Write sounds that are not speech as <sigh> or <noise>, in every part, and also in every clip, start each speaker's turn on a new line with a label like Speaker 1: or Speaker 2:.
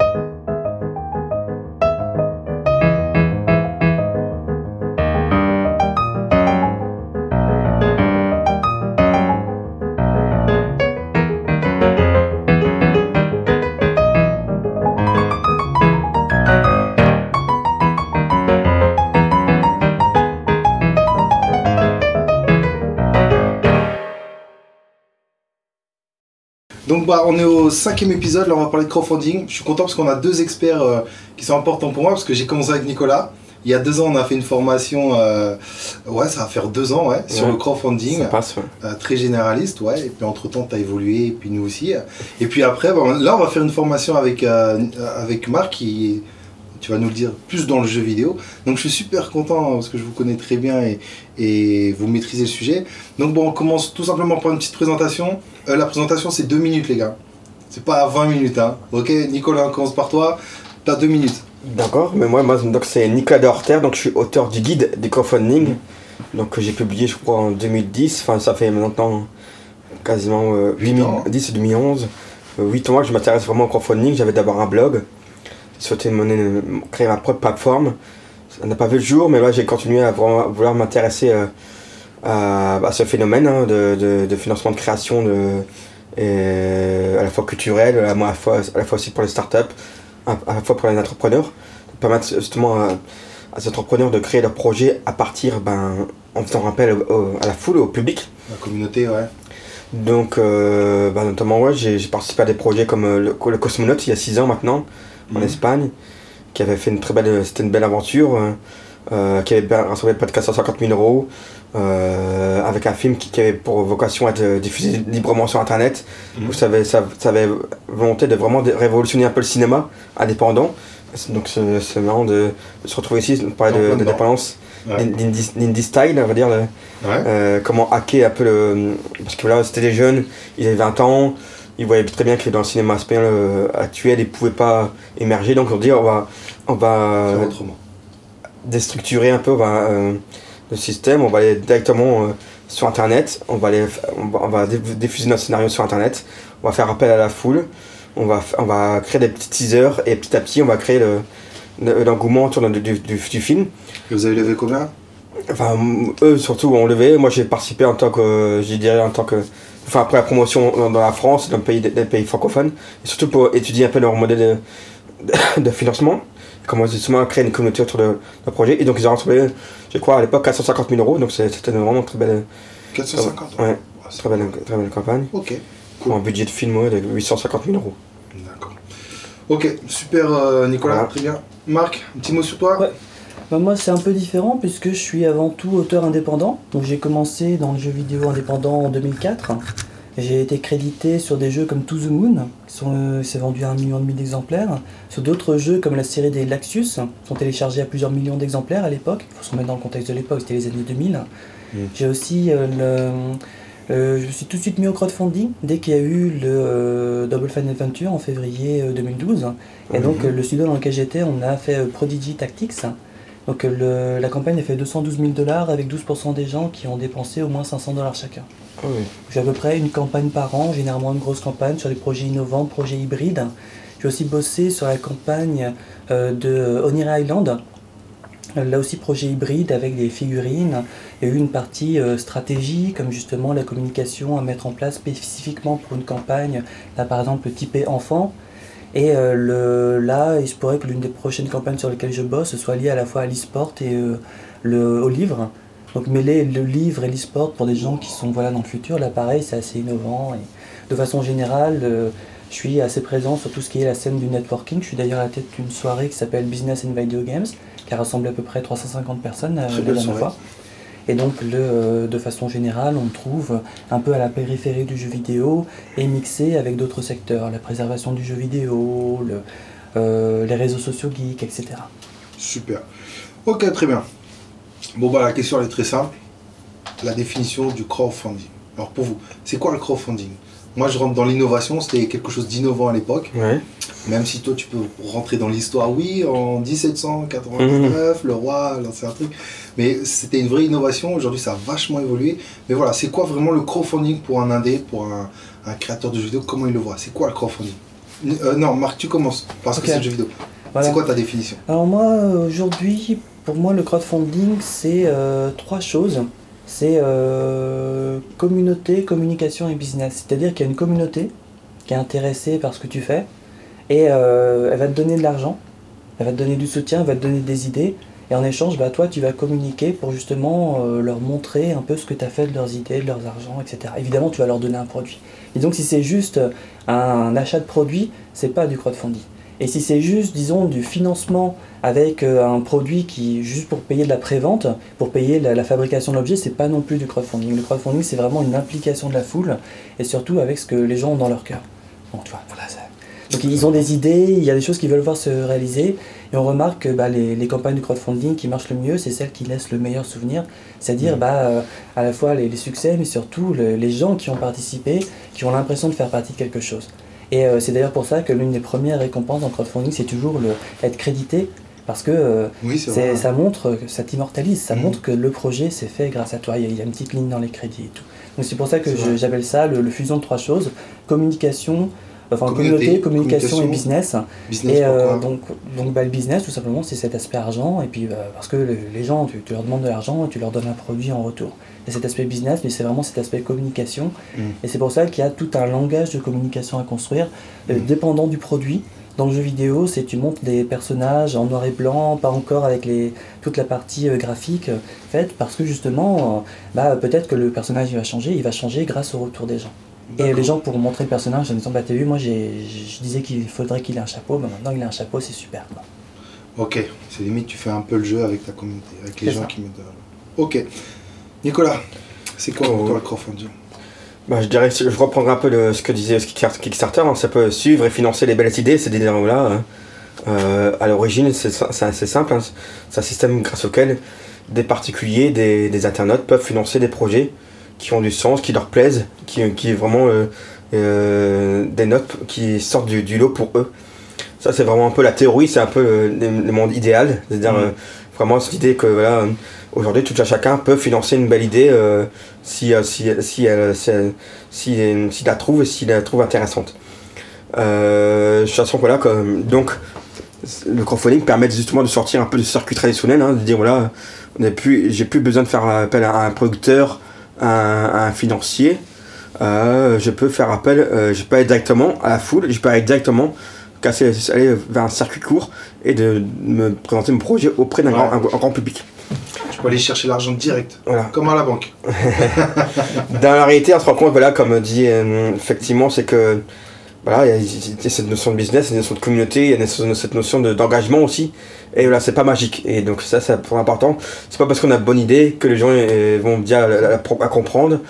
Speaker 1: you Donc bah on est au cinquième épisode, là on va parler de crowdfunding. Je suis content parce qu'on a deux experts euh, qui sont importants pour moi parce que j'ai commencé avec Nicolas. Il y a deux ans on a fait une formation, euh, ouais ça va faire deux ans ouais, sur
Speaker 2: Ouais.
Speaker 1: le crowdfunding.
Speaker 2: Ça passe, ouais.
Speaker 1: Euh, très généraliste, ouais. Et puis entre temps, tu as évolué, et puis nous aussi. Et puis après, bon, là, on va faire une formation avec, avec Marc qui, tu vas nous le dire, plus dans le jeu vidéo. Donc je suis super content parce que je vous connais très bien et, et vous maîtrisez le sujet. Donc bon, on commence tout simplement par une petite présentation. Euh, la présentation, c'est deux minutes, les gars. C'est pas 20 minutes, hein. Ok, Nicolas, on commence par toi. T'as deux minutes.
Speaker 2: D'accord, mais moi, moi donc c'est Nicolas Dorter, donc je suis auteur du guide des crowdfunding, donc que j'ai publié je crois en 2010, enfin ça fait maintenant quasiment euh, 8
Speaker 1: Huit ans.
Speaker 2: 10 2011, euh, 8 mois que je m'intéresse vraiment au crowdfunding, j'avais d'abord un blog, j'ai souhaité mener- créer ma propre plateforme, ça n'a pas vu le jour, mais là j'ai continué à vouloir m'intéresser euh, à, à ce phénomène hein, de, de- de financement de création de, et à la fois culturel, à la, fois, à la fois aussi pour les startups, à, à la fois pour les entrepreneurs, de permettre justement à, à ces entrepreneurs de créer leur projet à partir, ben, en faisant au- au- à la foule, au public.
Speaker 1: La communauté, ouais.
Speaker 2: Donc, euh, ben, notamment, ouais, j'ai participé à des projets comme euh, le, le Cosmonaute il y a 6 ans maintenant, en
Speaker 1: Mhm.
Speaker 2: Espagne, qui avait fait une très belle, c'était une belle aventure, euh, euh, qui avait rassemblé près de 450 000 euros, euh, avec un film qui, qui avait pour vocation à être diffusé librement sur Internet.
Speaker 1: Mhm.
Speaker 2: Vous savez, ça, ça avait volonté de vraiment révolutionner un peu le cinéma indépendant. Donc c'est marrant de, de se retrouver ici, de parler
Speaker 1: En
Speaker 2: de,
Speaker 1: plein
Speaker 2: de
Speaker 1: dedans.
Speaker 2: dépendance,
Speaker 1: Ouais.
Speaker 2: l'indie style, on va dire, le-
Speaker 1: Ouais.
Speaker 2: euh, comment hacker un peu le... Parce que là, c'était des jeunes, ils avaient 20 ans, ils voyaient très bien que dans le cinéma espagnol euh, actuel, ils ne pouvaient pas émerger, donc on dit on va, on va
Speaker 1: Faire autrement.
Speaker 2: Déstructurer un peu euh, le système, on va aller directement euh, sur Internet, on va, aller, on va, on va dé- diffuser notre scénario sur Internet, on va faire appel à la foule, on va, on va créer des petits teasers et petit à petit on va créer le- le- l'engouement autour du, du, du- du film.
Speaker 1: Et vous avez levé combien?
Speaker 2: Enfin, eux surtout ont levé. Moi, j'ai participé en tant que, je dirais, en tant que, enfin après la promotion dans, dans la France, dans le pays, des pays francophones, et surtout pour étudier un peu leur modèle de financement, comment justement créer une communauté autour de leur projet. Et donc ils ont rassemblé, je crois à l'époque 450 000 euros. Donc c'était vraiment une très belle,
Speaker 1: 450
Speaker 2: ouais,
Speaker 1: Ouais,
Speaker 2: très belle, très belle campagne.
Speaker 1: Ok.
Speaker 2: Pour un budget de film ouais, de 850 000 euros.
Speaker 1: D'accord. Ok, super euh, Nicolas,
Speaker 2: Voilà.
Speaker 1: très bien. Marc, un petit mot sur toi?
Speaker 3: Ouais. Bah, moi, c'est un peu différent puisque je suis avant tout auteur indépendant. Donc, j'ai commencé dans le jeu vidéo indépendant en 2004. J'ai été crédité sur des jeux comme To the Moon, qui euh, s'est vendu à un million et demi d'exemplaires. Sur d'autres jeux comme la série des Laxius, qui sont téléchargés à plusieurs millions d'exemplaires à l'époque. Il faut se remettre dans le contexte de l'époque, c'était les années 2000.
Speaker 2: Mm.
Speaker 3: J'ai aussi euh, le. euh, je me suis tout de suite mis au crowdfunding dès qu'il y a eu le euh, Double Fine Adventure en février euh, 2012. Et donc,
Speaker 2: Mhm.
Speaker 3: euh, le studio dans lequel j'étais, on a fait Prodigy Tactics. Donc, le- la campagne a fait 212 000 dollars avec 12% des gens qui ont dépensé au moins 500 dollars chacun.
Speaker 2: Ah.
Speaker 3: J'ai à peu près une campagne par an, généralement une grosse campagne sur des projets innovants, projets hybrides. J'ai aussi bossé sur la campagne euh, de Oniry Island. Là aussi, projet hybride avec des figurines. Eu une partie euh, stratégie, comme justement la communication à mettre en place spécifiquement pour une campagne. Là, par exemple, typé enfant. Et euh, le, là, il se pourrait que l'une des prochaines campagnes sur lesquelles je bosse soit liée à la fois à l'e-sport et le, au livre. Donc mêler le livre et l'e-sport pour des gens qui sont voilà, dans le futur, là pareil, c'est assez innovant. Et de façon générale, euh, je suis assez présent sur tout ce qui est la scène du networking. Je suis d'ailleurs à la tête d'une soirée qui s'appelle Business and Video Games, qui a rassemblé à peu près 350 personnes euh, la dernière fois. Et donc, le, euh, de façon générale, on me trouve un peu à la périphérie du jeu vidéo et mixé avec d'autres secteurs, la préservation du jeu vidéo, le, euh, les réseaux sociaux geeks, etc.
Speaker 1: Super. Ok, très bien. Bon, bah la question elle est très simple. La définition du crowdfunding. Alors pour vous, c'est quoi le crowdfunding? Moi je rentre dans l'innovation, c'était quelque chose d'innovant à l'époque.
Speaker 2: Ouais.
Speaker 1: Même si toi tu peux rentrer dans l'histoire, oui, en 1799, le roi lançait un truc. Mais c'était une vraie innovation, aujourd'hui ça a vachement évolué. Mais voilà, c'est quoi vraiment le crowdfunding pour un indé, pour un, un créateur de jeux vidéo? Comment il le voit? C'est quoi le crowdfunding? Euh, non, Marc, tu commences parce que c'est le jeu vidéo.
Speaker 3: Voilà.
Speaker 1: C'est quoi ta définition?
Speaker 3: Alors moi, aujourd'hui, pour moi, le crowdfunding, c'est euh, trois choses. C'est euh, communauté, communication et business. C'est-à-dire qu'il y a une communauté qui est intéressée par ce que tu fais et euh, elle va te donner de l'argent, elle va te donner du soutien, elle va te donner des idées. Et en échange, bah, toi, tu vas communiquer pour justement leur montrer un peu ce que tu as fait de leurs idées, de leurs argent, etc. Évidemment, tu vas leur donner un produit. Et donc, si c'est juste un achat de produit, c'est pas du crowdfunding. Et si c'est juste, disons, du financement avec euh, un produit qui juste pour payer de la prévente, pour payer la, la fabrication de l'objet, c'est pas non plus du crowdfunding. Le crowdfunding, c'est vraiment une implication de la foule et surtout avec ce que les gens ont dans leur cœur. Bon, tu vois, voilà, ça- Donc ils ont des idées, il y a des choses qu'ils veulent voir se réaliser et on remarque que bah, les, les campagnes de crowdfunding qui marchent le mieux, c'est celles qui laissent le meilleur souvenir, c'est-à-dire
Speaker 1: Mhm.
Speaker 3: bah, euh, à la fois les, les succès, mais surtout le- les gens qui ont participé, qui ont l'impression de faire partie de quelque chose. Et euh, c'est d'ailleurs pour ça que l'une des premières récompenses en crowdfunding, c'est toujours le, être crédité, parce que euh,
Speaker 1: Oui,
Speaker 3: ça montre, ça t'immortalise, ça
Speaker 1: Mhm.
Speaker 3: montre que le projet s'est fait grâce à toi. Il y, a, il y a une petite ligne dans les crédits et tout. Donc c'est pour ça que j'appelle ça le, le fusion de trois choses communication, enfin
Speaker 1: Communauté,
Speaker 3: communauté, communication,
Speaker 1: communication,
Speaker 3: et business.
Speaker 1: Business,
Speaker 3: Et euh, donc, donc bah, le business, tout simplement, c'est cet aspect argent. Et puis, bah, parce que le- les gens, tu, tu leur demandes de l'argent et tu leur donnes un produit en retour. Il y a cet aspect business, mais c'est vraiment cet aspect communication.
Speaker 1: Mm.
Speaker 3: Et c'est pour ça qu'il y a tout un langage de communication à construire, euh,
Speaker 1: Mm.
Speaker 3: dépendant du produit. Dans le jeu vidéo, c'est tu montes des personnages en noir et blanc, pas encore avec les, toute la partie euh, graphique euh, faite, parce que justement, bah, peut-être que le personnage il va changer, il va changer grâce au retour des gens. Et les gens pourront montrer le personnage en disant Bah, t'as vu, moi je disais qu'il faudrait qu'il ait un chapeau, bah, maintenant il a un chapeau, c'est super. quoi.
Speaker 1: Ok, c'est limite, tu fais un peu le jeu avec ta communauté, avec les gens
Speaker 3: ça.
Speaker 1: qui mettent. Ok. Nicolas, c'est quoi pour
Speaker 2: Oh.
Speaker 1: toi le crowdfunding?
Speaker 2: Bah, je dirais, je reprendrai un peu le- ce que disait Kickstarter, hein, ça peut suivre et financer les belles idées, ces idées-là. hein. Euh, à l'origine, c'est assez simple, hein. c'est un système grâce auquel des particuliers, des, des internautes peuvent financer des projets qui ont du sens, qui leur plaisent, qui, qui est vraiment euh, euh, des notes qui sortent du, du lot pour eux. Ça, c'est vraiment un peu la théorie, c'est un peu le, monde idéal, c'est-à-dire
Speaker 1: Mhm.
Speaker 2: Vraiment cette idée que voilà, aujourd'hui, tout à chacun peut financer une belle idée euh, si, euh, si, si, elle, si, si, la trouve et s'il la trouve intéressante. Euh, façon, voilà, comme, donc le crowdfunding permet justement de sortir un peu du circuit traditionnel, hein, de dire voilà, j'ai plus besoin de faire appel à un producteur, à un, financier. Euh, je peux faire appel, je peux aller directement à la foule, je peux aller directement casser, aller vers un circuit court et de me présenter mon projet auprès d'un
Speaker 1: Ouais.
Speaker 2: grand, un- un grand public.
Speaker 1: Tu peux aller chercher l'argent direct,
Speaker 2: Voilà.
Speaker 1: comme à la banque. <laughs> <laughs>
Speaker 2: Dans la réalité, on se rend compte, voilà, comme dit euh, effectivement, c'est que voilà, il y a- cette notion de business, cette notion de communauté, il y a cette- notion de- d'engagement aussi. Et voilà, c'est pas magique. Et donc ça, c'est important. C'est pas parce qu'on a bonne idée que les gens euh, vont bien la- la- à comprendre.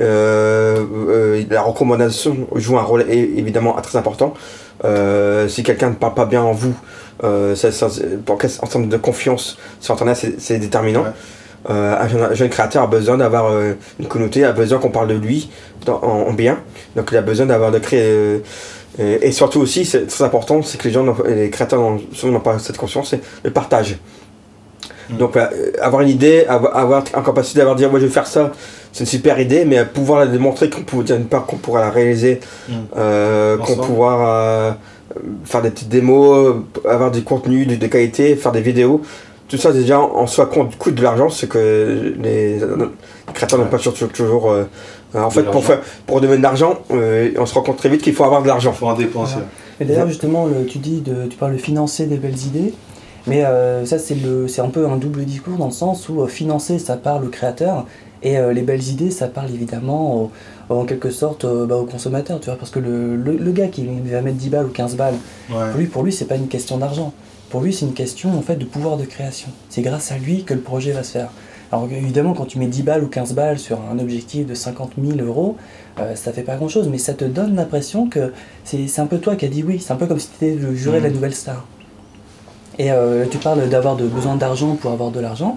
Speaker 2: Euh, euh, la recommandation joue un rôle évidemment très important. Euh, si quelqu'un ne parle pas bien en vous, euh, en termes de confiance sur Internet, c'est- déterminant. Euh, un, jeune, un jeune créateur a besoin d'avoir euh, une communauté, a besoin qu'on parle de lui dans- en, en bien. Donc il a besoin d'avoir de créer. euh, et surtout aussi, c'est très important, c'est que les gens, les créateurs n'ont souvent n'ont pas cette conscience, c'est le partage.
Speaker 1: Mm.
Speaker 2: Donc euh, avoir une idée, avoir, avoir en capacité d'avoir dire moi je vais faire ça, c'est une super idée, mais pouvoir la démontrer qu'on peut, d'une part qu'on pourra la réaliser,
Speaker 1: Mm.
Speaker 2: euh, qu'on pourra euh, faire des petites démos, avoir du contenu de, de qualité, faire des vidéos. Tout ça déjà en soi compte, coûte de l'argent, c'est que les, créateurs n'ont pas toujours. toujours euh, euh, en fait, pour, faire, pour devenir de l'argent, euh, on se rend compte très vite qu'il faut avoir de
Speaker 1: Il
Speaker 2: l'argent.
Speaker 1: faut en dépenser.
Speaker 3: Voilà. Et d'ailleurs, justement, le- tu dis, de, tu parles de financer des belles idées, mais euh, ça, c'est le- c'est un peu un double discours dans le sens où euh, financer, ça parle au créateur, et euh, les belles idées, ça parle évidemment au- en quelque sorte euh, bah, au consommateur, tu vois, parce que le, le, le gars qui va mettre 10 balles ou 15 balles,
Speaker 1: Ouais.
Speaker 3: pour lui, pour lui c'est pas une question d'argent. Pour lui, c'est une question en fait de pouvoir de création. C'est grâce à lui que le projet va se faire. Alors évidemment, quand tu mets 10 balles ou 15 balles sur un objectif de 50 000 euros, euh, ça fait pas grand chose, mais ça te donne l'impression que c'est un peu toi qui as dit oui. C'est un peu comme si tu étais le juré de la
Speaker 1: Mhm.
Speaker 3: nouvelle star. Et euh, tu parles d'avoir besoin d'argent pour avoir de l'argent,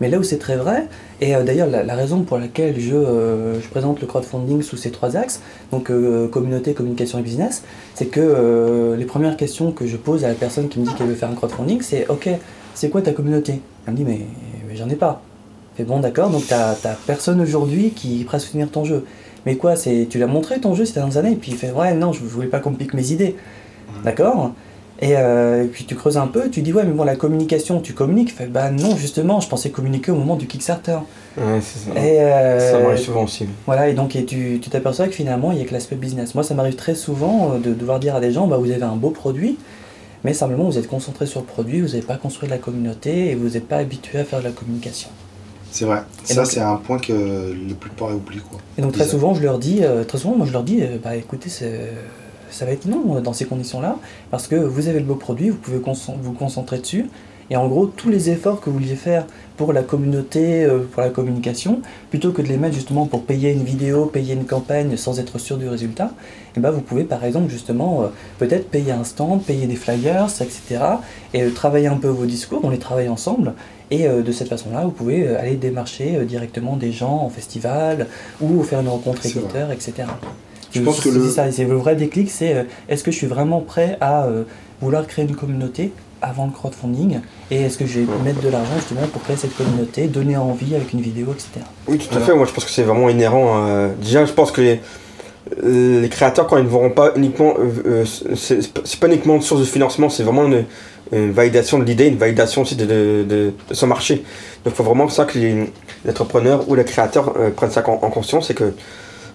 Speaker 3: mais là où c'est très vrai, et euh, d'ailleurs la, raison pour laquelle je, euh, je présente le crowdfunding sous ces trois axes, donc euh, communauté, communication et business, c'est que les premières questions que je pose à la personne qui me dit qu'elle veut faire un crowdfunding, c'est ok, c'est quoi ta communauté? Elle me dit mais, j'en ai pas. Fais bon d'accord, donc t'as personne aujourd'hui qui à soutenir ton jeu. Mais quoi, c'est tu l'as montré ton jeu ces dernières années, et puis il fait ouais non, je, je voulais pas qu'on me pique mes idées. D'accord? Et, euh, et puis tu creuses un peu, tu dis ouais mais bon la communication, tu communiques Fait, Bah non justement, je pensais communiquer au moment du Kickstarter.
Speaker 2: Ouais, c'est ça.
Speaker 3: Et, euh,
Speaker 2: Ça m'arrive souvent aussi.
Speaker 3: Voilà, et donc et tu tu t'aperçois que finalement il y a que l'aspect business. Moi ça m'arrive très souvent euh, de devoir dire à des gens bah vous avez un beau produit, mais simplement vous êtes concentré sur le produit, vous n'avez pas construit de la communauté et vous n'êtes pas habitué à faire de la communication.
Speaker 1: C'est vrai.
Speaker 3: Et
Speaker 1: ça, c'est un point que le plupart oublient. Quoi.
Speaker 3: Et donc très souvent, je leur dis, euh, très souvent, moi je leur dis, euh, bah écoutez, c'est- ça va être non euh, dans ces conditions-là, parce que vous avez le beau produit, vous pouvez vous concentrer dessus, et en gros, tous les efforts que vous vouliez faire pour la communauté, euh, pour la communication, plutôt que de les mettre justement pour payer une vidéo, payer une campagne sans être sûr du résultat, et ben vous pouvez par exemple justement euh, peut-être payer un stand, payer des flyers, etc. Et euh, travailler un peu vos discours, on les travaille ensemble. Et de cette façon-là, vous pouvez aller démarcher directement des gens en festival ou faire une rencontre éditeur, etc.
Speaker 1: Je pense que
Speaker 3: C'est
Speaker 1: le-
Speaker 3: ça, c'est le vrai déclic, c'est euh, est-ce que je suis vraiment prêt à euh, vouloir créer une communauté avant le crowdfunding et est-ce que je vais mettre de l'argent justement pour créer cette communauté, donner envie avec une vidéo, etc.
Speaker 2: Oui, tout à fait. Moi, je pense que c'est vraiment inhérent. à- Déjà, je pense que les, les créateurs, quand ils ne verront pas uniquement. euh, euh, c'est pas uniquement une source de financement, c'est vraiment une, une validation de l'idée, une validation aussi de, de, de- de son marché. Donc, il faut vraiment que ça que les, les entrepreneurs ou les créateurs euh, prennent ça en, en conscience. C'est que,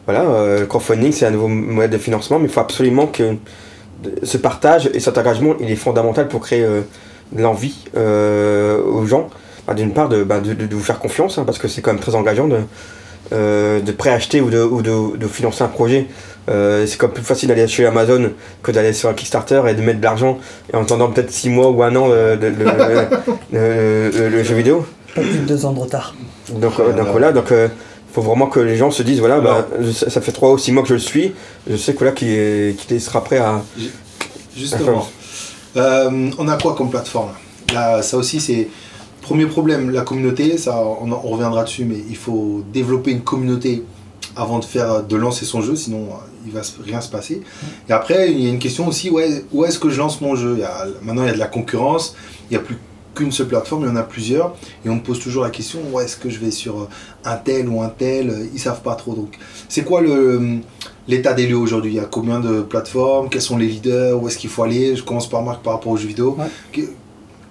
Speaker 2: voilà, euh, le crowdfunding, c'est un nouveau modèle de financement, mais il faut absolument que ce partage et cet engagement, il est fondamental pour créer euh, de l'envie euh, aux gens. Bah, D'une part, de, bah, de, de- de vous faire confiance, hein, parce que c'est quand même très engageant de, euh, de préacheter ou de, ou de, de financer un projet. Euh, c'est comme plus facile d'aller chez Amazon que d'aller sur un Kickstarter et de mettre de l'argent et en attendant peut-être 6 mois ou un an le, le- le- le- le- le jeu vidéo.
Speaker 3: Pas plus de deux ans de retard.
Speaker 2: Donc, euh, donc voilà, donc euh, faut vraiment que les gens se disent voilà, bah, ça fait 3 ou 6 mois que je le suis, je sais que là qu'il qu'il sera prêt à.
Speaker 1: Justement. Euh, on a quoi comme plateforme? Là Ça aussi, c'est. Premier problème, la communauté, ça, on, en- on reviendra dessus, mais il faut développer une communauté avant de faire de lancer son jeu, sinon euh, il va rien se passer. Et après, il y a une question aussi, ouais, où est-ce que je lance mon jeu? Il y a- Maintenant, il y a de la concurrence, il n'y a plus qu'une seule plateforme, il y en a plusieurs, et on me pose toujours la question, où est-ce que je vais sur euh, un tel ou un tel euh, Ils savent pas trop. Donc, c'est quoi le l'état des lieux aujourd'hui? Il y a combien de plateformes? Quels sont les leaders? Où est-ce qu'il faut aller? Je commence par Marc par rapport aux jeux vidéo.
Speaker 3: Ouais.
Speaker 1: Que-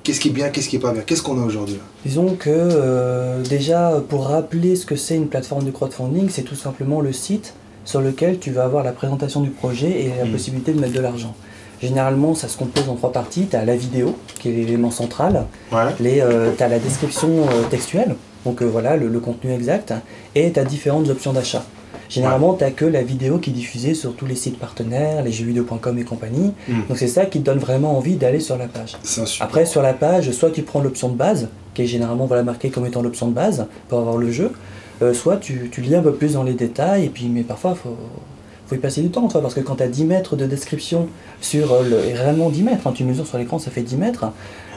Speaker 1: Qu'est-ce qui est bien Qu'est-ce qui est pas bien? Qu'est-ce qu'on a aujourd'hui
Speaker 3: Disons que euh, déjà, pour rappeler ce que c'est une plateforme de crowdfunding, c'est tout simplement le site sur lequel tu vas avoir la présentation du projet et la
Speaker 1: Mm.
Speaker 3: possibilité de mettre de l'argent. Généralement, ça se compose en trois parties. Tu as la vidéo, qui est l'élément central.
Speaker 1: Ouais.
Speaker 3: tu as la description euh, textuelle, donc euh, voilà le, le contenu exact, et tu as différentes options d'achat. Généralement, tu que la vidéo qui est diffusée sur tous les sites partenaires, les jeuxvideo.com et compagnie.
Speaker 1: Mm.
Speaker 3: Donc c'est ça qui te donne vraiment envie d'aller sur la page. Après, sur la page, soit tu prends l'option de base, qui est généralement voilà, marquée comme étant l'option de base pour avoir le jeu, euh, soit tu, tu lis un peu plus dans les détails, et puis, mais parfois, il faut, faut y passer du temps, toi, parce que quand tu as 10 mètres de description sur euh, le. et réellement 10 mètres, hein, tu mesures sur l'écran, ça fait 10 mètres,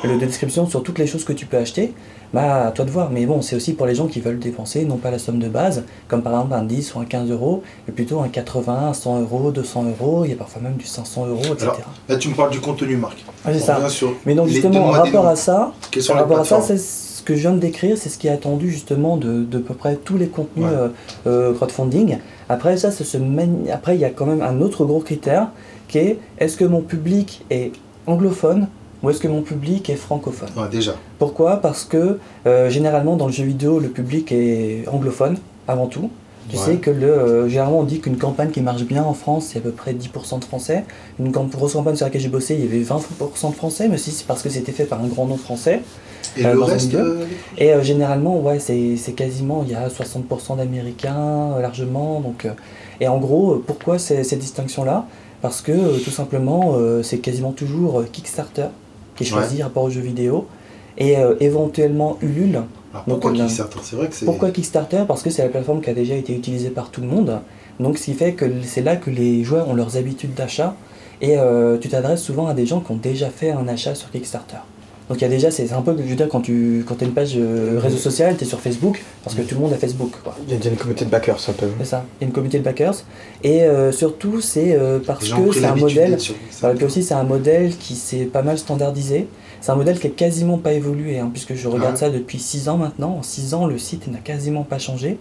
Speaker 3: le de description sur toutes les choses que tu peux acheter, bah à toi de voir. Mais bon, c'est aussi pour les gens qui veulent dépenser, non pas la somme de base, comme par exemple un 10 ou un 15 euros, mais plutôt un 80, un 100 euros, 200 euros, il y a parfois même du 500 euros, etc.
Speaker 1: Alors, Là, tu me parles du contenu, Marc.
Speaker 3: Ah, c'est
Speaker 1: On
Speaker 3: ça.
Speaker 1: revient sur
Speaker 3: Mais donc justement, en rapport à ça, par rapport à ça, c'est ce que je viens de décrire, c'est ce qui est attendu justement de, de peu près tous les contenus
Speaker 1: Ouais.
Speaker 3: euh, euh, crowdfunding. Après ça, ce mani- après il y a quand même un autre gros critère qui est est-ce que mon public est anglophone ou est-ce que mon public est francophone?
Speaker 1: Ouais, déjà.
Speaker 3: Pourquoi? Parce que euh, généralement dans le jeu vidéo, le public est anglophone avant tout. Tu
Speaker 1: Ouais.
Speaker 3: sais que le, euh, généralement on dit qu'une campagne qui marche bien en France, c'est à peu près 10% de français. Une grosse campagne sur laquelle j'ai bossé, il y avait 20% de français, mais aussi c'est parce que c'était fait par un grand nom français.
Speaker 1: Et
Speaker 3: Euh,
Speaker 1: le reste euh,
Speaker 3: Et euh, généralement, ouais, c'est quasiment, il y a 60% d'Américains largement. Donc, et en gros, pourquoi cette distinction-là Parce que tout simplement, c'est quasiment toujours Kickstarter qui est choisi rapport aux jeux vidéo. Et éventuellement Ulule.
Speaker 1: Alors, pourquoi Kickstarter? C'est vrai que c'est.
Speaker 3: Pourquoi Kickstarter? Parce que c'est la plateforme qui a déjà été utilisée par tout le monde. Donc ce qui fait que c'est là que les joueurs ont leurs habitudes d'achat. Et euh, tu t'adresses souvent à des gens qui ont déjà fait un achat sur Kickstarter. Donc il y a déjà, c'est c'est un peu, je veux dire, quand tu quand as une page euh, réseau social, tu es sur Facebook, parce que tout le monde a Facebook. Quoi.
Speaker 2: Il y a déjà une communauté de backers un peu.
Speaker 3: C'est ça, il y a une communauté de backers. Et euh, surtout, c'est euh, parce que c'est un modèle
Speaker 1: Kickstarter.
Speaker 3: puis aussi, c'est un modèle qui s'est pas mal standardisé. C'est un modèle qui a quasiment pas évolué, hein, puisque je regarde
Speaker 1: Ouais.
Speaker 3: ça depuis 6 ans maintenant. En 6 ans, le site n'a quasiment pas changé.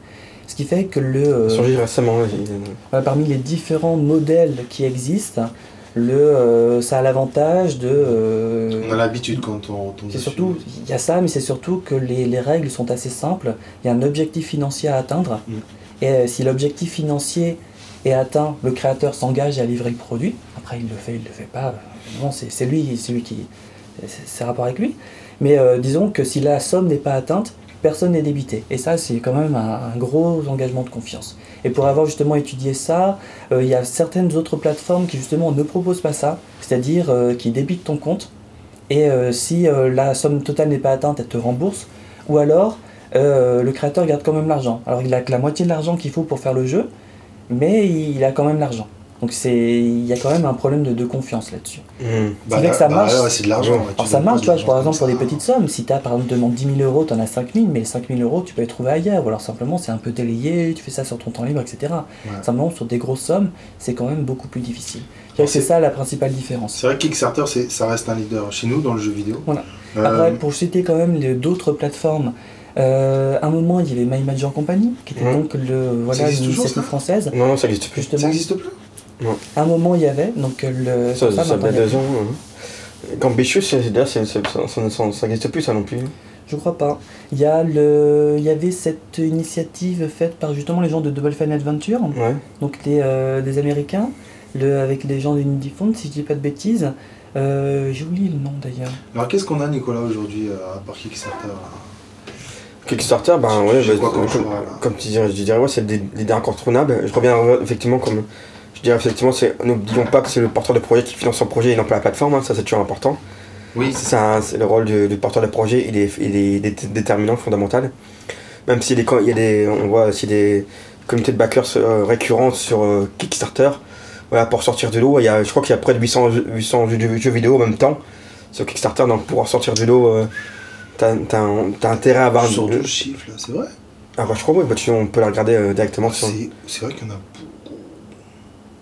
Speaker 3: Ce qui fait que le, euh,
Speaker 2: Changé récemment. il-
Speaker 3: voilà, parmi les différents modèles qui existent, le, euh, ça a l'avantage de. euh,
Speaker 1: On a l'habitude quand on tombe
Speaker 3: c'est surtout, il y a ça, mais c'est surtout que les, les règles sont assez simples. Il y a un objectif financier à atteindre.
Speaker 1: Mm.
Speaker 3: Et euh, si l'objectif financier est atteint, le créateur s'engage à livrer le produit. Après, il le fait, il le fait pas. Non, c'est c'est lui, c'est lui qui. C'est c'est rapport avec lui. Mais euh, disons que si la somme n'est pas atteinte, personne n'est débité. Et ça, c'est quand même un, gros engagement de confiance. Et pour avoir justement étudié ça, euh, il y a certaines autres plateformes qui justement ne proposent pas ça, c'est-à-dire euh, qui débitent ton compte. Et euh, si la somme totale n'est pas atteinte, elle te rembourse. Ou alors, le créateur garde quand même l'argent. Alors il a que la moitié de l'argent qu'il faut pour faire le jeu, mais il a quand même l'argent. Donc c'est, il y a quand même un problème de, de confiance là-dessus.
Speaker 2: Hmm.
Speaker 1: Bah,
Speaker 3: que ça
Speaker 1: bah,
Speaker 3: marche.
Speaker 1: là, c'est de l'argent.
Speaker 2: Ouais.
Speaker 1: ouais,
Speaker 3: Alors ça marche, tu vois, par exemple pour des petites sommes, si tu as par exemple demandes 10 000 euros, tu en as 5 000, mais les 5 000 euros, tu peux les trouver ailleurs, ou alors simplement c'est un peu délayé, tu fais ça sur ton temps libre, etc.
Speaker 1: Ouais.
Speaker 3: Simplement sur des grosses sommes, c'est quand même beaucoup plus difficile.
Speaker 1: C'est-
Speaker 3: ça la principale différence.
Speaker 1: C'est vrai que Kickstarter, ça reste un leader chez nous dans le jeu vidéo.
Speaker 3: Voilà.
Speaker 1: Euh,
Speaker 3: Après, pour citer quand même d'autres plateformes, euh, à un moment il y avait My Magic Company, qui était
Speaker 2: Mhm.
Speaker 3: donc le, voilà, une initiative
Speaker 1: ça?
Speaker 3: française.
Speaker 2: Non, non, ça existe plus.
Speaker 1: ça n'existe plus?
Speaker 3: À un moment il y avait, donc euh, le.
Speaker 2: Ça,
Speaker 3: ça,
Speaker 2: ça,
Speaker 3: a
Speaker 2: deux ans. hein. Ça ça- ça- ça n'existe plus, ça non plus.
Speaker 3: Je crois pas. Il y, a le... il y avait cette initiative faite par justement les gens de Double Fine Adventure,
Speaker 2: Ouais.
Speaker 3: donc les, euh, des Américains, le, avec les gens d'Unity Fund, si je dis pas de bêtises. Euh, J'ai oublié le nom d'ailleurs.
Speaker 1: Alors qu'est-ce qu'on a, Nicolas, aujourd'hui, euh, à part Kickstarter
Speaker 2: Kickstarter, ben ouais, bah,
Speaker 1: quoi comme
Speaker 2: comme, tu dirais, je dirais, ouais, c'est le leader incontournable. Je reviens euh, effectivement comme. Dirais effectivement, c'est, n'oublions pas que c'est le porteur de projet qui finance son projet et non pas la plateforme, hein, ça c'est toujours important.
Speaker 1: Oui,
Speaker 2: C'est, c'est le rôle du, du porteur de projet, il est, il est dé- déterminant, fondamental. Même s'il il y a des, on voit aussi des communautés de backers euh, récurrentes sur euh, Kickstarter, voilà, pour sortir de l'eau. Il y a, je crois qu'il y a près de 800, jeux- 800 jeux, jeux vidéo en même temps sur Kickstarter, donc pour sortir de l'eau, euh, t'as, t'as, t'as intérêt à avoir
Speaker 1: sur 12 chiffres, là, c'est vrai.
Speaker 2: ah bah je crois oui, bah, tu- on peut la regarder euh, directement sur...
Speaker 1: C'est c'est vrai qu'il y en a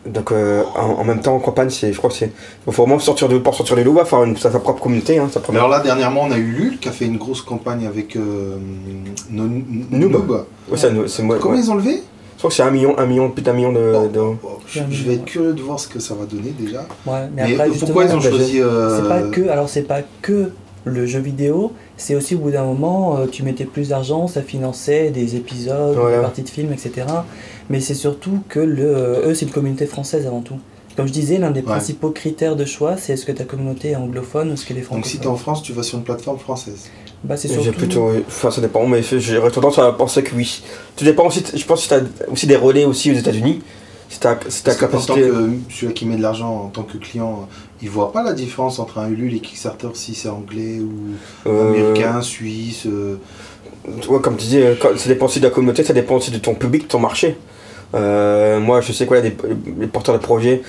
Speaker 2: Donc euh, en, en même temps en campagne, c'est, je crois que c'est... Il faut vraiment sortir de pour sortir les loups, faire une, sa, sa propre communauté. Hein, sa
Speaker 1: Mais
Speaker 2: première...
Speaker 1: alors là, dernièrement, on a eu Lul qui a fait une grosse campagne avec euh, No-
Speaker 2: Noob.
Speaker 1: Noob.
Speaker 2: Ouais, ça, c'est moi,
Speaker 1: Comment
Speaker 2: ouais.
Speaker 1: ils ont levé?
Speaker 2: Je crois que c'est un million, un million, plus d'un million de...
Speaker 1: Je, je vais être curieux de voir ce que ça va donner déjà.
Speaker 3: Ouais, mais,
Speaker 1: Mais
Speaker 3: après,
Speaker 1: pourquoi ils ont choisi euh,
Speaker 3: C'est pas que, alors c'est pas que le jeu vidéo, c'est aussi au bout d'un moment, euh, tu mettais plus d'argent, ça finançait des épisodes, des parties de films, etc. Mais c'est surtout que le, euh, eux, c'est une communauté française avant tout. Comme je disais, l'un des
Speaker 1: Ouais.
Speaker 3: principaux critères de choix, c'est est-ce que ta communauté est anglophone ou est-ce qu'elle est
Speaker 1: Donc si
Speaker 3: francophone.
Speaker 1: t'es en France, tu vas sur une plateforme française.
Speaker 3: Bah, c'est
Speaker 2: J'ai
Speaker 3: surtout.
Speaker 2: plutôt... Enfin ça dépend, mais j'ai tendance à penser que oui. Tout dépend aussi, je pense que tu as aussi des relais aussi aux états unis Si t'as si
Speaker 1: tant
Speaker 2: capacité...
Speaker 1: que celui qui met de l'argent en tant que client, il voit pas la différence entre un Ulule et Kickstarter si c'est anglais ou
Speaker 2: euh,
Speaker 1: américain, suisse. euh,
Speaker 2: Ouais, comme tu disais, quand- ça dépend aussi de la communauté, ça dépend aussi de ton public, de ton marché. Euh, moi, je sais quoi, les, les porteurs de projets,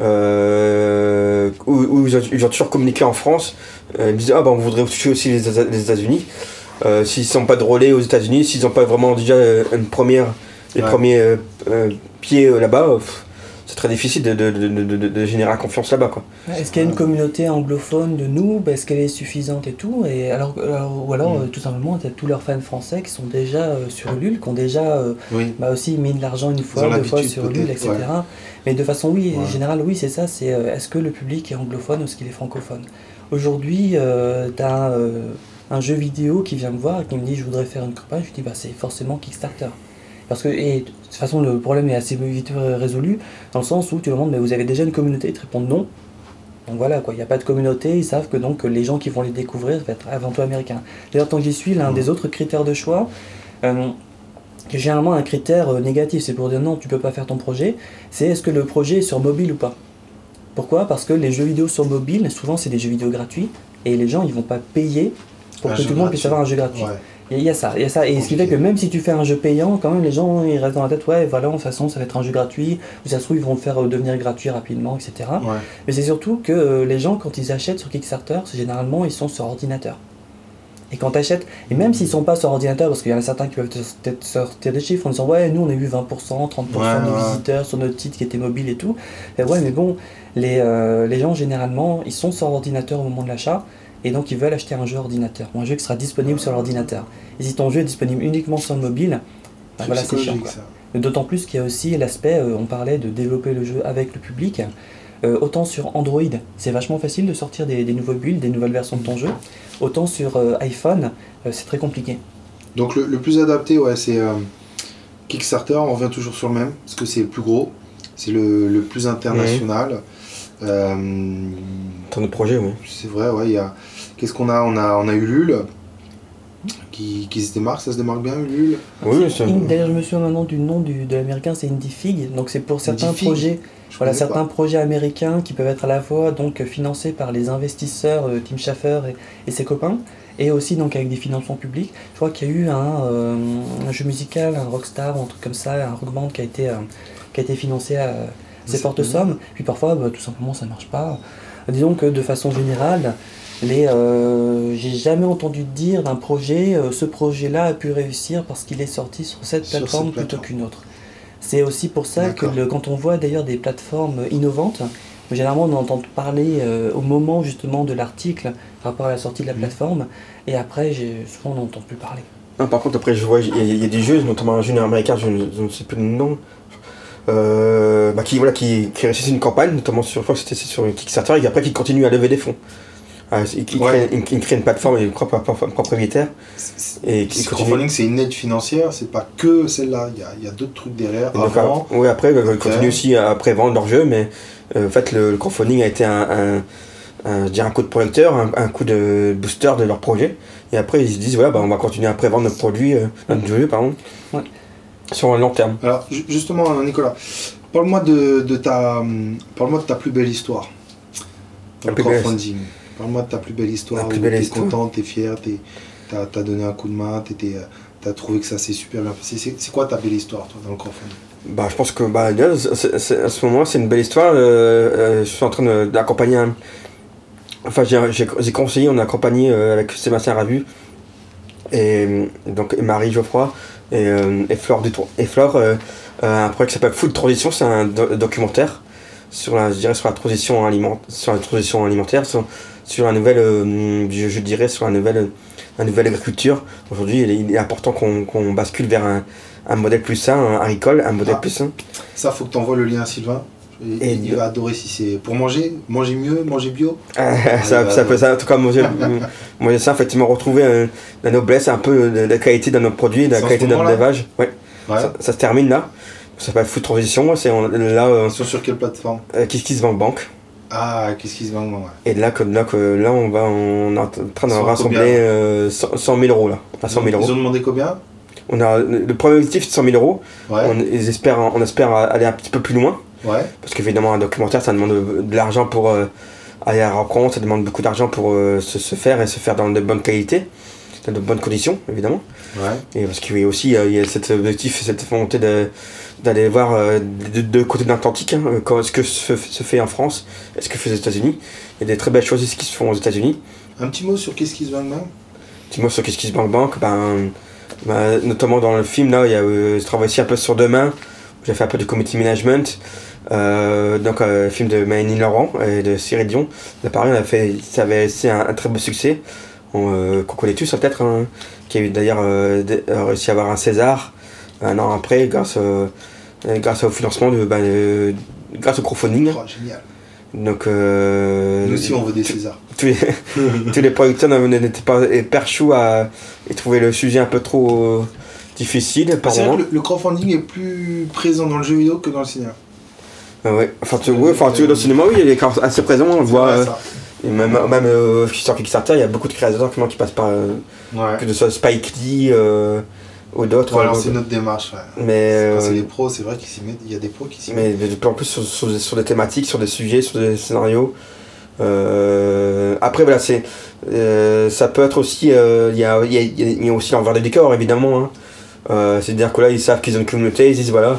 Speaker 2: euh, où, où ils, ont, ils ont toujours communiqué en France, euh, ils me disaient, ah ben on voudrait toucher aussi les, les États-Unis. Euh, s'ils n'ont pas de relais aux États-Unis, s'ils n'ont pas vraiment déjà euh, une première, les
Speaker 1: Ouais.
Speaker 2: premiers euh, euh, pieds euh, là-bas, c'est très difficile de, de, de, de, générer la confiance là-bas. Quoi.
Speaker 3: Est-ce qu'il y a une communauté anglophone de nous? Est-ce qu'elle est suffisante et tout? Et alors, alors- Ou alors,
Speaker 1: Mm.
Speaker 3: tout simplement, tu as tous leurs fans français qui sont déjà sur Ulule, qui ont déjà
Speaker 1: Oui.
Speaker 3: bah aussi mis de l'argent une fois, deux fois sur Ulule, etc. Mais de façon, oui, en
Speaker 1: Ouais.
Speaker 3: général, oui, c'est ça, c'est est-ce que le public est anglophone ou est-ce qu'il est francophone? Aujourd'hui, tu as un jeu vidéo qui vient me voir et qui me dit je voudrais faire une campagne, je lui dis bah c'est forcément Kickstarter. Parce que, et de toute façon, le problème est assez vite résolu, dans le sens où tu leur demandes mais vous avez déjà une communauté, ils te répondent non. Donc voilà, quoi, il n'y a pas de communauté, ils savent que donc les gens qui vont les découvrir ça va être avant tout américain. D'ailleurs, tant que j'y suis, l'un
Speaker 1: Mhm.
Speaker 3: des autres critères de choix, euh, qui est généralement un critère euh, négatif, c'est pour dire non, tu peux pas faire ton projet, c'est est-ce que le projet est sur mobile ou pas? Pourquoi? Parce que les jeux vidéo sur mobile, souvent c'est des jeux vidéo gratuits, et les gens ils vont pas payer pour
Speaker 1: Un
Speaker 3: que tout le monde puisse avoir un jeu gratuit.
Speaker 1: Ouais.
Speaker 3: Il y a ça, il y a ça. Et ce qui fait que même si tu fais un jeu payant, quand même les gens ils restent dans la tête, ouais voilà, de toute façon ça va être un jeu gratuit, ou ça se trouve ils vont le faire euh, devenir gratuit rapidement, etc.
Speaker 1: Ouais.
Speaker 3: Mais c'est surtout que euh, les gens quand ils achètent sur Kickstarter, généralement ils sont sur ordinateur. Et quand tu achètes, et même s'ils sont pas sur ordinateur, parce qu'il y en a certains qui peuvent peut-être sortir des chiffres en disant ouais nous on a eu 20%, 30%
Speaker 1: Ouais,
Speaker 3: de
Speaker 1: ouais.
Speaker 3: visiteurs sur notre site qui était mobile et tout. Et ouais mais bon, les, euh, les gens généralement ils sont sur ordinateur au moment de l'achat, et donc ils veulent acheter un jeu ordinateur, ou un jeu qui sera disponible sur l'ordinateur. Et si ton jeu est disponible uniquement sur mobile, bah
Speaker 1: C'est
Speaker 3: voilà c'est chiant.
Speaker 1: ça.
Speaker 3: D'autant plus qu'il y a aussi l'aspect, euh, on parlait de développer le jeu avec le public. Euh, autant sur Android, c'est vachement facile de sortir des, des nouveaux builds, des nouvelles versions de ton jeu. Autant sur euh, iPhone, euh, c'est très compliqué.
Speaker 1: Donc le, le plus adapté, ouais, c'est euh, Kickstarter. On revient toujours sur le même parce que c'est le plus gros, c'est le, le plus international. Euh,
Speaker 2: Dans notre projet, oui.
Speaker 1: c'est vrai, ouais. Il y a qu'est-ce qu'on a On a on a Ulule qui, qui se démarque. Ça se démarque bien Ulule.
Speaker 2: Oui, c'est-
Speaker 3: In- D'ailleurs, je me souviens maintenant du nom du, de l'américain, c'est IndieFig. Donc c'est pour certains
Speaker 1: IndieFig
Speaker 3: projets,
Speaker 1: Je
Speaker 3: voilà, certains
Speaker 1: pas.
Speaker 3: projets américains qui peuvent être à la fois donc financés par les investisseurs, euh, Tim Schafer et, et ses copains, et aussi donc avec des financements publics. Je crois qu'il y a eu un, euh, un jeu musical, un rockstar un truc comme ça, un rock band qui a été, euh, qui a été financé à ces
Speaker 1: C'est
Speaker 3: fortes sommes. Puis parfois, bah, tout simplement, ça marche pas. Disons que de façon générale, les, euh, j'ai jamais entendu dire d'un projet, euh, ce projet-là a pu réussir parce qu'il est sorti sur cette
Speaker 1: Sur
Speaker 3: plateforme
Speaker 1: cette
Speaker 3: plutôt qu'une autre. C'est aussi pour ça que le- quand on voit d'ailleurs des plateformes innovantes, généralement on entend parler euh, au moment justement de l'article par rapport à la sortie de la
Speaker 1: Mhm.
Speaker 3: plateforme, et après j'ai- souvent on n'entend plus parler.
Speaker 2: Non, par contre, après, je vois, il y, a- il y a des jeux, notamment un jeu américain, je, je ne sais plus le nom, euh, bah, qui, voilà, qui, qui réussit une campagne, notamment sur, je crois que c'était sur Kickstarter, et après qui continue à lever des fonds. Ah, il, il
Speaker 1: Ouais.
Speaker 2: crée, une plateforme, une propre, propre, propriétaire, et qui
Speaker 1: crowdfunding, c'est une aide financière, c'est pas que celle-là. Il y a, d'autres trucs derrière.
Speaker 2: Et donc,
Speaker 1: avant,
Speaker 2: euh, ouais, après, euh, ils
Speaker 1: Ok.
Speaker 2: continuent aussi à après vendre leur jeu, mais euh, en fait, le, le crowdfunding a été un, un, un- je dirais un coup de projecteur, un, un coup de booster de leur projet. Et après, ils se disent, voilà, bah, on va continuer à prévendre notre produit, euh, notre jeu, pardon,
Speaker 3: Ouais.
Speaker 2: sur un long terme.
Speaker 1: Alors, ju- justement, Nicolas, parle-moi de, de ta, hum, parle-moi de ta plus belle histoire. Le
Speaker 2: plus belle-
Speaker 1: crowdfunding. Parle-moi de ta plus belle histoire.
Speaker 2: Histoire.
Speaker 1: content, t'es fier, t'es, t'as, t'as donné un coup de main, t'étais, euh, t'as trouvé que ça s'est super bien passé. C'est, quoi ta belle histoire, toi, dans le crowdfunding
Speaker 2: Bah, je pense que bah, à ce moment-là, c'est une belle histoire. Euh, euh, je suis en train d'accompagner un. Enfin, j'ai, conseillé, on a accompagné euh, avec Sébastien Rabu et, donc, et Marie Geoffroy et, euh, et Flore Dutour. Et Flore, un projet qui s'appelle Food Transition, c'est un do- documentaire sur la, je dirais, sur la transition, aliment, sur la transition alimentaire, sur, sur la nouvelle, euh, je, je dirais, sur la nouvelle, la nouvelle agriculture. Aujourd'hui, il est, il est important qu'on, qu'on bascule vers un, un modèle plus sain, un agricole, un modèle
Speaker 1: Ah.
Speaker 2: plus sain.
Speaker 1: Ça, faut que t'envoies le lien à Sylvain. Et,
Speaker 2: Et
Speaker 1: il
Speaker 2: de-
Speaker 1: va adorer si c'est pour manger, manger mieux, manger bio. <laughs>
Speaker 2: Ça, ça peut ça, en tout cas, moi, j'ai ça, effectivement, retrouver euh, la noblesse, un peu de la qualité de notre produit, de la qualité de notre élevage. Ouais,
Speaker 1: Ouais.
Speaker 2: ça, ça se termine là. Ça s'appelle Food Transition. C'est là, euh,
Speaker 1: sont sur quelle plateforme?
Speaker 2: Euh, Kiss Kiss Bank Bank.
Speaker 1: Ah, qu'est-ce qui se vend ouais.
Speaker 2: Et là, que, là, que, là, on va, on est en train de
Speaker 1: Ils
Speaker 2: rassembler
Speaker 1: combien
Speaker 2: euh, 100 100 000 euros là. Enfin, 100 000
Speaker 1: Ils
Speaker 2: euros.
Speaker 1: ont demandé combien?
Speaker 2: On a, le premier objectif, c'est 100 000 euros.
Speaker 1: Ouais.
Speaker 2: On, ils espèrent, on espère aller un petit peu plus loin.
Speaker 1: Ouais.
Speaker 2: Parce qu'évidemment, un documentaire, ça demande de, de l'argent pour euh, aller à la rencontre, ça demande beaucoup d'argent pour euh, se, se faire et se faire dans de bonnes qualités, dans de bonnes conditions, évidemment.
Speaker 1: Ouais.
Speaker 2: Et parce qu'il y a aussi euh, il y a cet objectif, cette volonté de- d'aller voir euh, de deux côtés de l'Atlantique, hein, euh, ce que se, se fait en France et ce que fait aux États-Unis. Il y a des très belles choses qui se font aux États-Unis.
Speaker 1: Un petit mot sur qu'est-ce qui se vend maintenant
Speaker 2: Petit mot sur Qu'est-ce qui se banque banque, ben, ben, notamment dans le film, là, il y a, euh, je travaille aussi un peu sur Demain, où j'ai fait un peu de community management. Euh, donc, un film de Mélanie Laurent et de Cyril Dion. Là, pareil, on a fait, ça avait été un, un très beau succès, on, euh, qu'on connaît tous, hein, peut-être, hein, qui a eu d'ailleurs euh, réussi à avoir un César un an après, grâce, euh, grâce au financement, de, ben, euh, grâce au crowdfunding.
Speaker 1: Oh, Génial.
Speaker 2: Donc, euh,
Speaker 1: Nous aussi, on veut des Césars. <laughs>
Speaker 2: tous les, tous les producteurs n'étaient pas perchous à et trouvaient le sujet un peu trop euh, difficile par
Speaker 1: C'est vrai que le, le crowdfunding est plus présent dans le jeu vidéo que dans le cinéma.
Speaker 2: Ah ouais. Enfin, tu, ouais, enfin, tu dans le cinéma, oui, il est assez présent. On le voit.
Speaker 1: Ouais,
Speaker 2: euh,
Speaker 1: ça.
Speaker 2: et même même euh, sur Kickstarter, il y a beaucoup de créateurs qui passent par. euh,
Speaker 1: Ouais.
Speaker 2: que ce soit Spike Lee euh, ou d'autres.
Speaker 1: Bon, alors
Speaker 2: euh,
Speaker 1: c'est notre démarche. ouais.
Speaker 2: mais
Speaker 1: c'est
Speaker 2: euh,
Speaker 1: les pros, c'est vrai qu'il s'y met. Il y a des pros qui s'y mettent.
Speaker 2: mais en plus sur, sur, des- sur des thématiques, sur des sujets, sur des scénarios. Euh, après voilà, c'est euh, ça peut être aussi euh, il y, a, y, a, y a aussi l'envers des décors évidemment. Hein. Euh, C'est-à-dire que là ils savent qu'ils ont une communauté, ils disent voilà,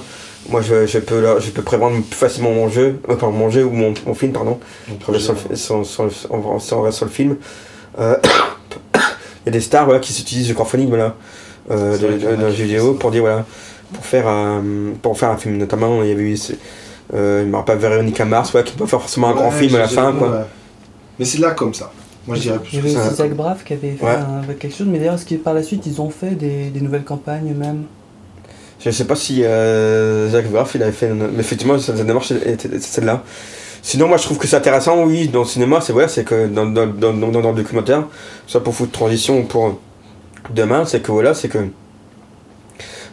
Speaker 2: moi je, je peux leur- je peux prévendre plus facilement mon jeu, euh, pardon, mon jeu ou mon, mon film pardon. Sur on revient sur le film. Euh, <coughs> Il y a des stars voilà, qui utilisent le crowdfunding voilà, euh, de,
Speaker 1: vrai
Speaker 2: de- vidéo pour dire voilà, pour faire, un, pour faire un film. Notamment, il y avait eu, euh, il me rappelle Véronica Mars, ouais, qui peut faire forcément un grand
Speaker 1: Ouais,
Speaker 2: film à la fin. Quoi.
Speaker 1: ouais. Mais c'est là comme ça. Moi, je dirais
Speaker 3: Il y
Speaker 1: plus
Speaker 3: avait aussi
Speaker 1: ça.
Speaker 3: Zach Braff qui avait fait
Speaker 2: Ouais.
Speaker 3: un- avec quelque chose, mais d'ailleurs, ce qui par la suite, ils ont fait des, des nouvelles campagnes même?
Speaker 2: Je sais pas si euh, Jacques Braff il avait fait. une- Mais effectivement, sa démarche était celle-là. Sinon, moi, je trouve que c'est intéressant, oui, dans le cinéma, c'est voilà, c'est que dans, dans, dans, dans, dans le documentaire, soit pour foutre transition ou pour demain, c'est que voilà, c'est que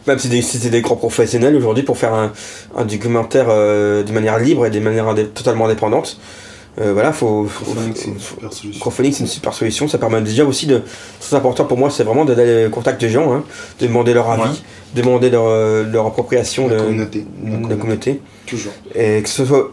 Speaker 2: même si c'était des grands professionnels aujourd'hui pour faire un, un documentaire euh, de manière libre et de manière indé- totalement indépendante, euh, voilà, faut.
Speaker 1: Crowdfunding, c'est une super solution.
Speaker 2: C'est une super solution. Ça permet déjà aussi de. C'est important pour moi, c'est vraiment d'aller au contact des gens, hein, de demander leur avis,
Speaker 1: Ouais.
Speaker 2: demander leur, euh, leur appropriation
Speaker 1: La
Speaker 2: de
Speaker 1: communauté.
Speaker 2: de la communauté.
Speaker 1: Toujours.
Speaker 2: Et que ce soit.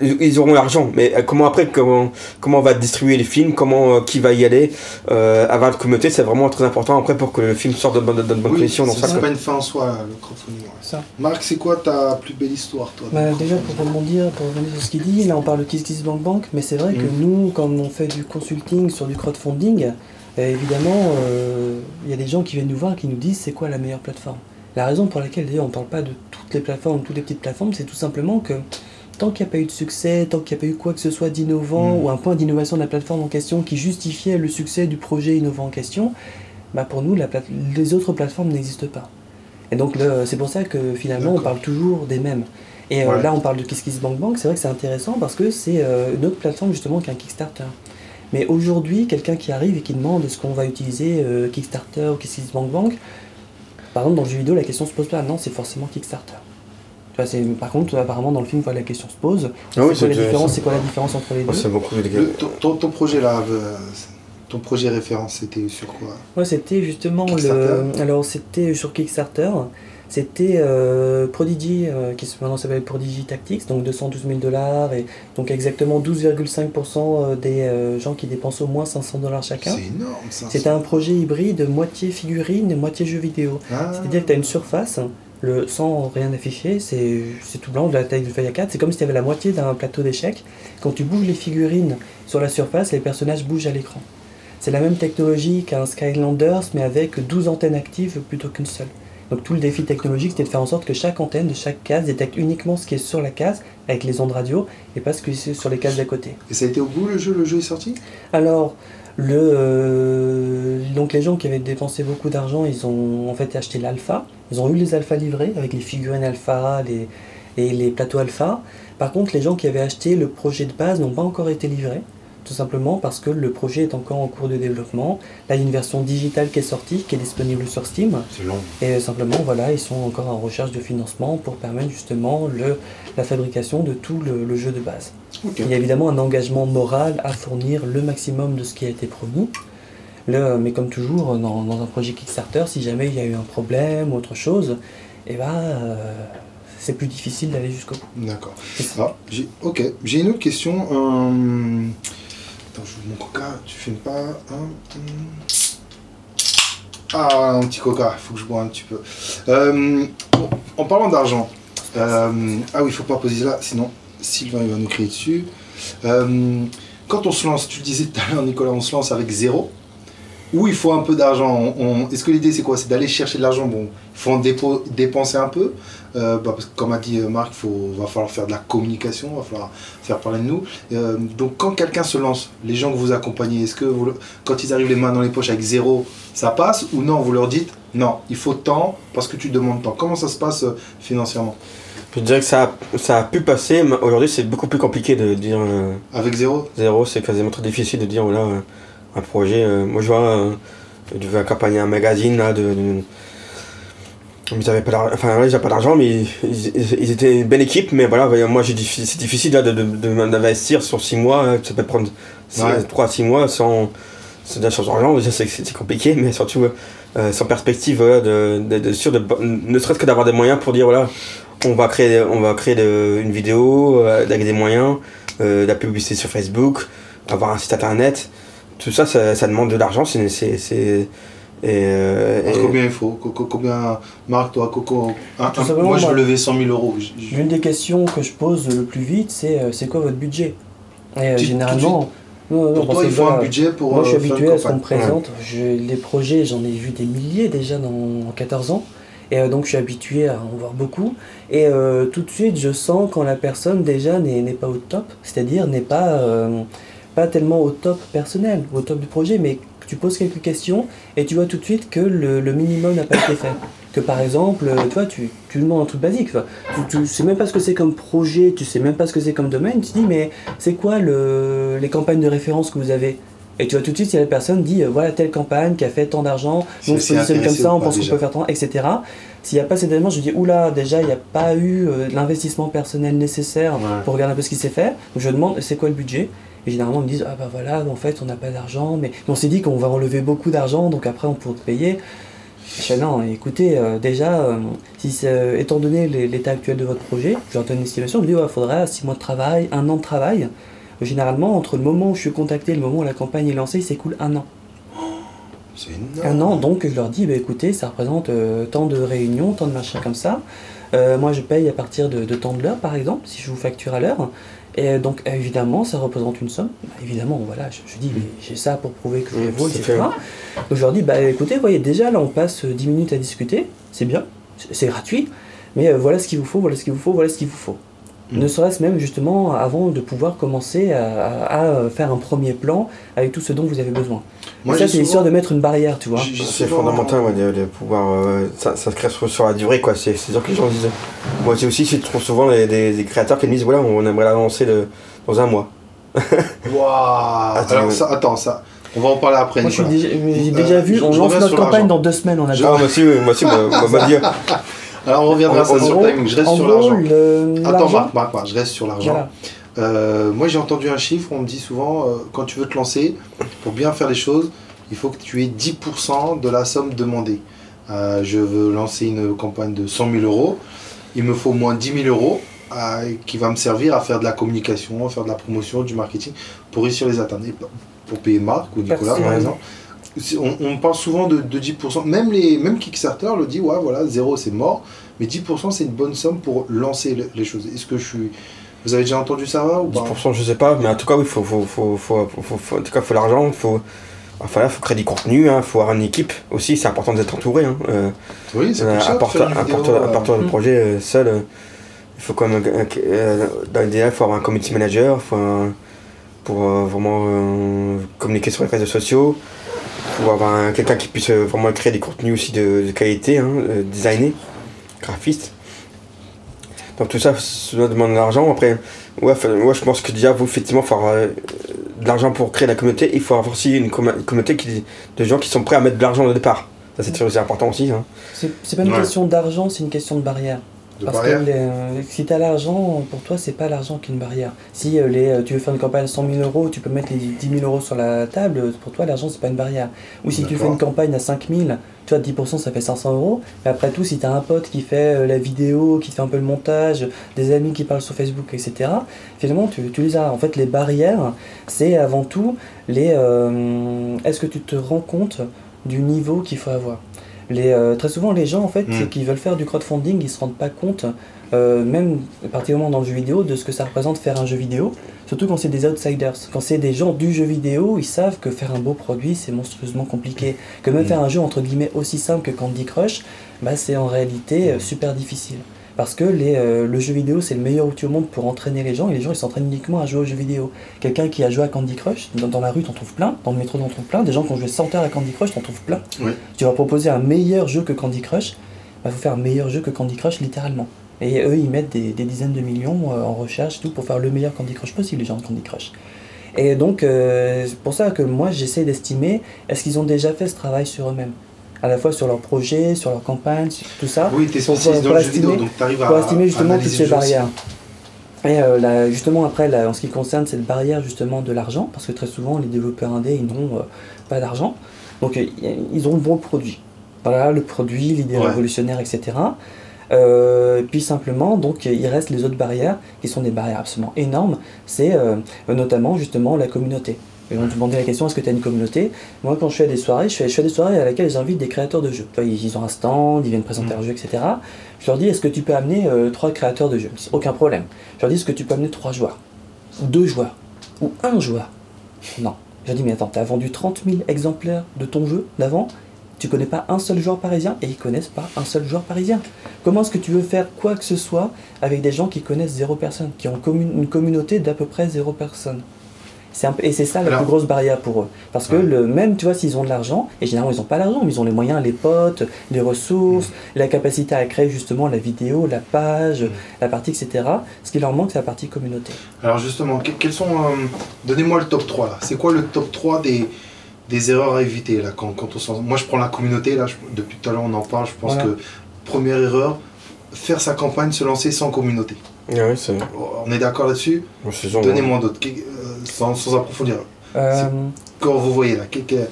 Speaker 2: Ils auront l'argent, mais euh, comment après, comment, comment on va distribuer les films, comment, euh, qui va y aller, euh, avoir la communauté, c'est vraiment très important après pour que le film sorte de bonnes de, bonnes
Speaker 1: Oui,
Speaker 2: conditions
Speaker 1: c'est
Speaker 2: ça.
Speaker 1: pas une fin en soi, le crowdfunding. ouais.
Speaker 3: Ça.
Speaker 1: Marc, c'est quoi ta plus belle histoire, toi?
Speaker 3: Bah, déjà pour rebondir, pour revenir sur ce qu'il dit, là on parle de Kiss Kiss Bank Bank, mais c'est vrai que
Speaker 1: Mm.
Speaker 3: nous, quand on fait du consulting sur du crowdfunding, euh, évidemment, euh, il y a des gens qui viennent nous voir qui nous disent c'est quoi la meilleure plateforme? La raison pour laquelle d'ailleurs on ne parle pas de toutes les plateformes, toutes les petites plateformes, c'est tout simplement que tant qu'il n'y a pas eu de succès, tant qu'il n'y a pas eu quoi que ce soit d'innovant
Speaker 1: Mm.
Speaker 3: ou un point d'innovation de la plateforme en question qui justifiait le succès du projet innovant en question, bah pour nous la plate- les autres plateformes n'existent pas. Et donc c'est pour ça que finalement on parle toujours des mêmes. Et euh, là, on parle de KissKissBankBank, c'est vrai que c'est intéressant parce que c'est euh, une autre plateforme justement qu'un Kickstarter. Mais aujourd'hui, quelqu'un qui arrive et qui demande est-ce qu'on va utiliser euh, Kickstarter ou KissKissBankBank, par exemple, dans le jeu vidéo, la question se pose pas. Non, c'est forcément Kickstarter. Tu vois, c'est, par contre, apparemment, dans le film, la question se pose.
Speaker 2: Ah oui,
Speaker 3: c'est, quoi la
Speaker 2: c'est-
Speaker 3: différence, c'est quoi la différence entre les
Speaker 2: Oh,
Speaker 3: deux
Speaker 2: c'est beaucoup de
Speaker 1: Le- ton, projet là, euh, ton projet référence, c'était sur quoi?
Speaker 3: Ouais, c'était justement le. Alors, c'était sur Kickstarter. C'était euh, Prodigy, euh, qui maintenant s'appelle Prodigy Tactics, donc 212 000 dollars, et donc exactement 12,5% des euh, gens qui dépensent au moins 500 dollars chacun.
Speaker 1: C'est énorme ça.
Speaker 3: C'était un projet hybride, moitié figurine et moitié jeu vidéo.
Speaker 1: Ah.
Speaker 3: C'est-à-dire que tu as une surface, le, sans rien afficher, c'est tout blanc, de la taille du feuille A4. C'est comme si tu avais la moitié d'un plateau d'échecs. Quand tu bouges les figurines sur la surface, les personnages bougent à l'écran. C'est la même technologie qu'un Skylanders, mais avec 12 antennes actives plutôt qu'une seule. Donc tout le défi technologique, c'était de faire en sorte que chaque antenne de chaque case détecte uniquement ce qui est sur la case, avec les ondes radio, et pas ce qui est sur les cases d'à côté.
Speaker 1: Et ça a été au bout le jeu? Le jeu est sorti?
Speaker 3: Alors, le, euh, donc les gens qui avaient dépensé beaucoup d'argent, ils ont en fait acheté l'alpha. Ils ont eu les alphas livrés avec les figurines alpha les, et les plateaux alpha. Par contre, les gens qui avaient acheté le projet de base n'ont pas encore été livrés. Tout simplement parce que le projet est encore en cours de développement. Là, il y a une version digitale qui est sortie, qui est disponible sur Steam.
Speaker 1: C'est long.
Speaker 3: Et simplement, voilà, ils sont encore en recherche de financement pour permettre justement le, la fabrication de tout le- le jeu de base. Il y a évidemment un engagement moral à fournir le maximum de ce qui a été promis. Le- mais comme toujours, dans, dans un projet Kickstarter, si jamais il y a eu un problème ou autre chose, eh ben, euh, c'est plus difficile d'aller jusqu'au bout.
Speaker 1: D'accord. Ah, j'ai- ok. J'ai une autre question. euh, Attends, je mon coca. Tu fumes pas hein. Ah, un petit coca. Il faut que je bois un petit peu. Euh, en parlant d'argent. ah oui, il faut pas poser là, sinon Sylvain il va nous crier dessus. Euh, quand on se lance, tu le disais tout à l'heure, Nicolas, on se lance avec zéro. Ou il faut un peu d'argent. Est-ce que l'idée c'est quoi? C'est d'aller chercher de l'argent. Bon, il faut en dépenser un peu. Euh, bah, comme a dit euh, Marc, il va falloir faire de la communication, il va falloir faire parler de nous. Donc quand quelqu'un se lance, les gens que vous accompagnez, est-ce que quand ils arrivent les mains dans les poches avec zéro, ça passe? Ou non, vous leur dites non, il faut tant parce que tu demandes tant. Comment ça se passe financièrement?
Speaker 2: Je dirais que ça a, ça a pu passer, mais aujourd'hui c'est beaucoup plus compliqué de dire euh,
Speaker 1: Avec zéro
Speaker 2: zéro, c'est quasiment très difficile de dire voilà, euh, un projet. euh, moi je vois, je devais accompagner un magazine là, de. de- ils avaient pas d'argent, enfin ils pas d'argent, mais ils, étaient une belle équipe, mais voilà, moi c'est difficile là, de, d'investir sur 6 mois, hein, ça peut prendre
Speaker 1: Ouais.
Speaker 2: 3 à 6 mois sans, sans, argent, déjà c'est, c'est compliqué, mais surtout euh, sans perspective voilà, de, de, de, sûr de- ne serait-ce que d'avoir des moyens pour dire voilà, on va créer, on va créer de- une vidéo euh, avec des moyens, euh, de la publicité sur Facebook, avoir un site internet, tout ça, ça, ça demande de l'argent, c'est. c'est, c'est- et, euh, et-
Speaker 1: Combien il faut? Co- co- Combien Marc, toi, Coco un- un-
Speaker 3: Tout simplement,
Speaker 1: Moi je veux lever 100 000 euros.
Speaker 3: L'une des questions que je pose le plus vite, c'est c'est quoi votre budget? Et généralement, non, non,
Speaker 1: Pour toi, il faut un budget pour.
Speaker 3: Moi, je suis
Speaker 1: faire
Speaker 3: habitué à ce qu'on me présente. Je- les projets, j'en ai vu des milliers déjà dans, en 14 ans. Et euh, donc, je suis habitué à en voir beaucoup. Et euh, tout de suite, je sens quand la personne, déjà, n'est pas au top. C'est-à-dire, n'est pas, euh, pas tellement au top personnel, au top du projet, mais tu poses quelques questions et tu vois tout de suite que le, minimum n'a pas été fait. que par exemple, euh, tu tu, demandes un truc basique. Tu, tu sais même pas ce que c'est comme projet, tu sais même pas ce que c'est comme domaine. Tu dis, mais c'est quoi le, les campagnes de référence que vous avez? Et tu vois tout de suite si la personne dit, euh, voilà telle campagne qui a fait tant d'argent,
Speaker 1: C'est-
Speaker 3: on se positionne comme ça, on pense qu'on peut faire tant, etc. S'il n'y a pas cet élément, je dis, oula, déjà, il n'y a pas eu euh, l'investissement personnel nécessaire
Speaker 1: Ouais.
Speaker 3: pour regarder un peu ce qui s'est fait. Donc je demande, c'est quoi le budget? Et généralement, ils me disent, ah bah voilà, en fait, on n'a pas d'argent, mais on s'est dit qu'on va enlever beaucoup d'argent, donc après, on pourra te payer. Je fais, non, écoutez, euh, déjà, euh, si euh, étant donné l'état actuel de votre projet, je leur donne une estimation, je me dis, il faudrait 6 mois de travail, un an de travail. Généralement, entre le moment où je suis contacté et le moment où la campagne est lancée, il s'écoule un an.
Speaker 1: C'est énorme.
Speaker 3: Un an, donc je leur dis, bah, écoutez, ça représente euh, tant de réunions, tant de machins comme ça. Euh, moi, je paye à partir de, de tant de l'heure, par exemple, si je vous facture à l'heure. Et euh, donc, euh, évidemment, ça représente une somme. Bah, évidemment, voilà, je, je dis, mais j'ai ça pour prouver que je les vaux, etc. Donc, je leur dis, bah, écoutez, voyez, déjà, là, on passe euh, 10 minutes à discuter, c'est bien, c'est c'est gratuit, mais euh, voilà ce qu'il vous faut, voilà ce qu'il vous faut, voilà ce qu'il vous faut.
Speaker 1: Mm.
Speaker 3: Ne serait-ce même justement avant de pouvoir commencer à, à- à faire un premier plan avec tout ce dont vous avez besoin.
Speaker 1: Moi,
Speaker 3: ça, c'est l'histoire de mettre une barrière, tu vois.
Speaker 2: C'est fondamental ouais, de, de pouvoir euh, ça- s'inscrire sur, sur la durée quoi. C'est c'est sûr que les gens disent. Moi j'ai aussi je trouve souvent les, des, des créateurs qui me disent voilà on aimerait la lancer le- dans un mois.
Speaker 1: Waouh
Speaker 2: Attends,
Speaker 1: Alors ça, attends, ça, on va en parler après.
Speaker 3: Moi, déjà, j'ai
Speaker 1: Euh,
Speaker 3: déjà vu,
Speaker 1: je-
Speaker 3: on lance
Speaker 1: reviens
Speaker 3: notre
Speaker 1: sur
Speaker 3: campagne dans deux semaines, on a déjà.
Speaker 2: Ah moi aussi moi aussi moi, moi, moi, dire
Speaker 1: Alors on reviendra ça sur le timing, je reste sur l'argent. Attends, Marc, Marc, Marc, je reste sur l'argent.
Speaker 3: Voilà.
Speaker 1: Euh, moi j'ai entendu un chiffre, on me dit souvent, euh, quand tu veux te lancer, pour bien faire les choses, il faut que tu aies 10% de la somme demandée. Euh, je veux lancer une campagne de 100 000 euros, il me faut au moins 10 000 euros qui va me servir à faire de la communication, à faire de la promotion, du marketing, pour réussir les atteindre. Pour payer Marc ou Nicolas
Speaker 3: Merci.
Speaker 1: par exemple. On, on parle souvent de, de 10%, même, les, même Kickstarter le dit, ouais voilà, zéro c'est mort, mais 10% c'est une bonne somme pour lancer le- les choses. Est-ce que je suis... Vous avez déjà entendu ça va, ou pas?
Speaker 2: 10% je sais pas mais en tout cas oui faut faut faut faut, faut, faut- faut- en tout cas faut l'argent faut Enfin, là, faut créer du contenu, hein, faut avoir une équipe aussi, c'est important d'être entouré. Hein. Euh,
Speaker 1: Oui, c'est
Speaker 2: euh, un
Speaker 1: de
Speaker 2: porteur, un
Speaker 1: euh,
Speaker 2: de
Speaker 3: Mm.
Speaker 2: projet euh, seul, euh, il faut quand même, euh, euh, dans l'idéal, il faut avoir un community manager, il faut un- pour euh, vraiment euh, communiquer sur les réseaux sociaux, faut avoir un- quelqu'un qui puisse euh, vraiment créer des contenus aussi de, de qualité, hein, euh, designer, graphiste. Donc tout ça, ça demande de l'argent. Après, ouais, je pense que déjà, vous, effectivement, il faut avoir euh, de l'argent pour créer la communauté. Il faut avoir aussi une, commu- une communauté qui, de gens qui sont prêts à mettre de l'argent au départ. Ça, c'est important aussi. Hein.
Speaker 3: C'est c'est pas une
Speaker 1: Ouais.
Speaker 3: question d'argent, c'est une question de barrière.
Speaker 1: De
Speaker 3: Parce
Speaker 1: barrière.
Speaker 3: que les- euh, si tu as l'argent, pour toi, c'est pas l'argent qui est une barrière. Si euh, les, euh, tu veux faire une campagne à 100 000 euros, tu peux mettre les 10 000 euros sur la table, pour toi, l'argent, c'est pas une barrière. Ou si tu fais une campagne à 5 000, tu vois, 10% ça fait 500 euros. Mais après tout, si tu as un pote qui fait la vidéo, qui fait un peu le montage, des amis qui parlent sur Facebook, etc., finalement, tu, tu les as. En fait, les barrières, c'est avant tout les. euh, Est-ce que tu te rends compte du niveau qu'il faut avoir? Les, euh, très souvent, les gens, en fait,
Speaker 1: Mm.
Speaker 3: c'est qui veulent faire du crowdfunding, ils se rendent pas compte, euh, même particulièrement dans le jeu vidéo, de ce que ça représente faire un jeu vidéo. Surtout quand c'est des outsiders. Quand c'est des gens du jeu vidéo, ils savent que faire un beau produit, c'est monstrueusement compliqué. Que même
Speaker 1: Mm.
Speaker 3: faire un jeu, entre guillemets, aussi simple que Candy Crush, bah, c'est en réalité euh, super difficile. Parce que les, euh, le jeu vidéo, c'est le meilleur outil au monde pour entraîner les gens, et les gens, ils s'entraînent uniquement à jouer aux jeux vidéo. Quelqu'un qui a joué à Candy Crush, dans, dans la rue, t'en trouves plein, dans le métro, t'en trouves plein, des gens qui ont joué 100 heures à Candy Crush, t'en trouves plein.
Speaker 1: Oui.
Speaker 3: Tu vas proposer un meilleur jeu que Candy Crush, il faut faire un meilleur jeu que Candy Crush, littéralement. Et eux, ils mettent des, des dizaines de millions euh, en recherche, tout pour faire le meilleur Candy Crush possible, les gens de Candy Crush. Et donc, euh, c'est pour ça que moi, j'essaie d'estimer, est-ce qu'ils ont déjà fait ce travail sur eux-mêmes? À la fois sur leur projet, sur leur campagne, sur tout ça.
Speaker 1: Oui, tu es
Speaker 3: Pour-
Speaker 1: spécialisé
Speaker 3: pour
Speaker 1: dans le jeu vidéo,
Speaker 3: estimer-
Speaker 1: donc tu arrives à.
Speaker 3: pour estimer justement toutes ces barrières. Et euh, là, justement après, là, en ce qui concerne cette barrière justement de l'argent, parce que très souvent les développeurs indés ils n'ont euh, pas d'argent, donc euh, ils ont le bon produit. Voilà le produit, l'idée
Speaker 1: Ouais.
Speaker 3: révolutionnaire, etc. Puis simplement, donc il reste les autres barrières qui sont des barrières absolument énormes. C'est notamment justement la communauté. Et on me demandait la question est-ce que tu as une communauté? Moi, quand je fais des soirées, je fais, je fais des soirées à laquelle j'invite des créateurs de jeux. Ils, ont un stand, ils viennent présenter
Speaker 1: Mhm.
Speaker 3: leur jeu, etc. Je leur dis est-ce que tu peux amener euh, trois créateurs de jeux? Aucun problème. Je leur dis est-ce que tu peux amener trois joueurs? Ou deux joueurs Ou un joueur? Non. Je leur dis mais attends, t'as vendu 30 000 exemplaires de ton jeu d'avant? Tu connais pas un seul joueur parisien? Et ils connaissent pas un seul joueur parisien. Comment est-ce que tu veux faire quoi que ce soit avec des gens qui connaissent zéro personne, qui ont une communauté d'à peu près zéro personne? Un peu- et c'est ça la
Speaker 1: Alors-
Speaker 3: plus grosse barrière pour eux. Parce que
Speaker 1: Ouais.
Speaker 3: le, même, tu vois, s'ils ont de l'argent, et généralement ils n'ont pas l'argent, mais ils ont les moyens, les potes, les ressources,
Speaker 1: Mm.
Speaker 3: la capacité à créer justement la vidéo, la page,
Speaker 1: Mm.
Speaker 3: la partie, etc. Ce qui leur manque, c'est la partie communauté.
Speaker 1: Alors justement, que- quels sont... euh, Donnez-moi le top 3 là. C'est quoi le top 3 des, des erreurs à éviter là quand, quand on s'en- Moi je prends la communauté, là, je- depuis tout à l'heure on en parle, je pense
Speaker 3: Voilà.
Speaker 1: que première erreur, faire sa campagne, se lancer sans communauté.
Speaker 2: Ah oui, c'est
Speaker 1: On est d'accord là-dessus? Donnez-moi d'autres, sans, sans approfondir.
Speaker 3: Euh,
Speaker 1: Quand vous voyez là, que- que-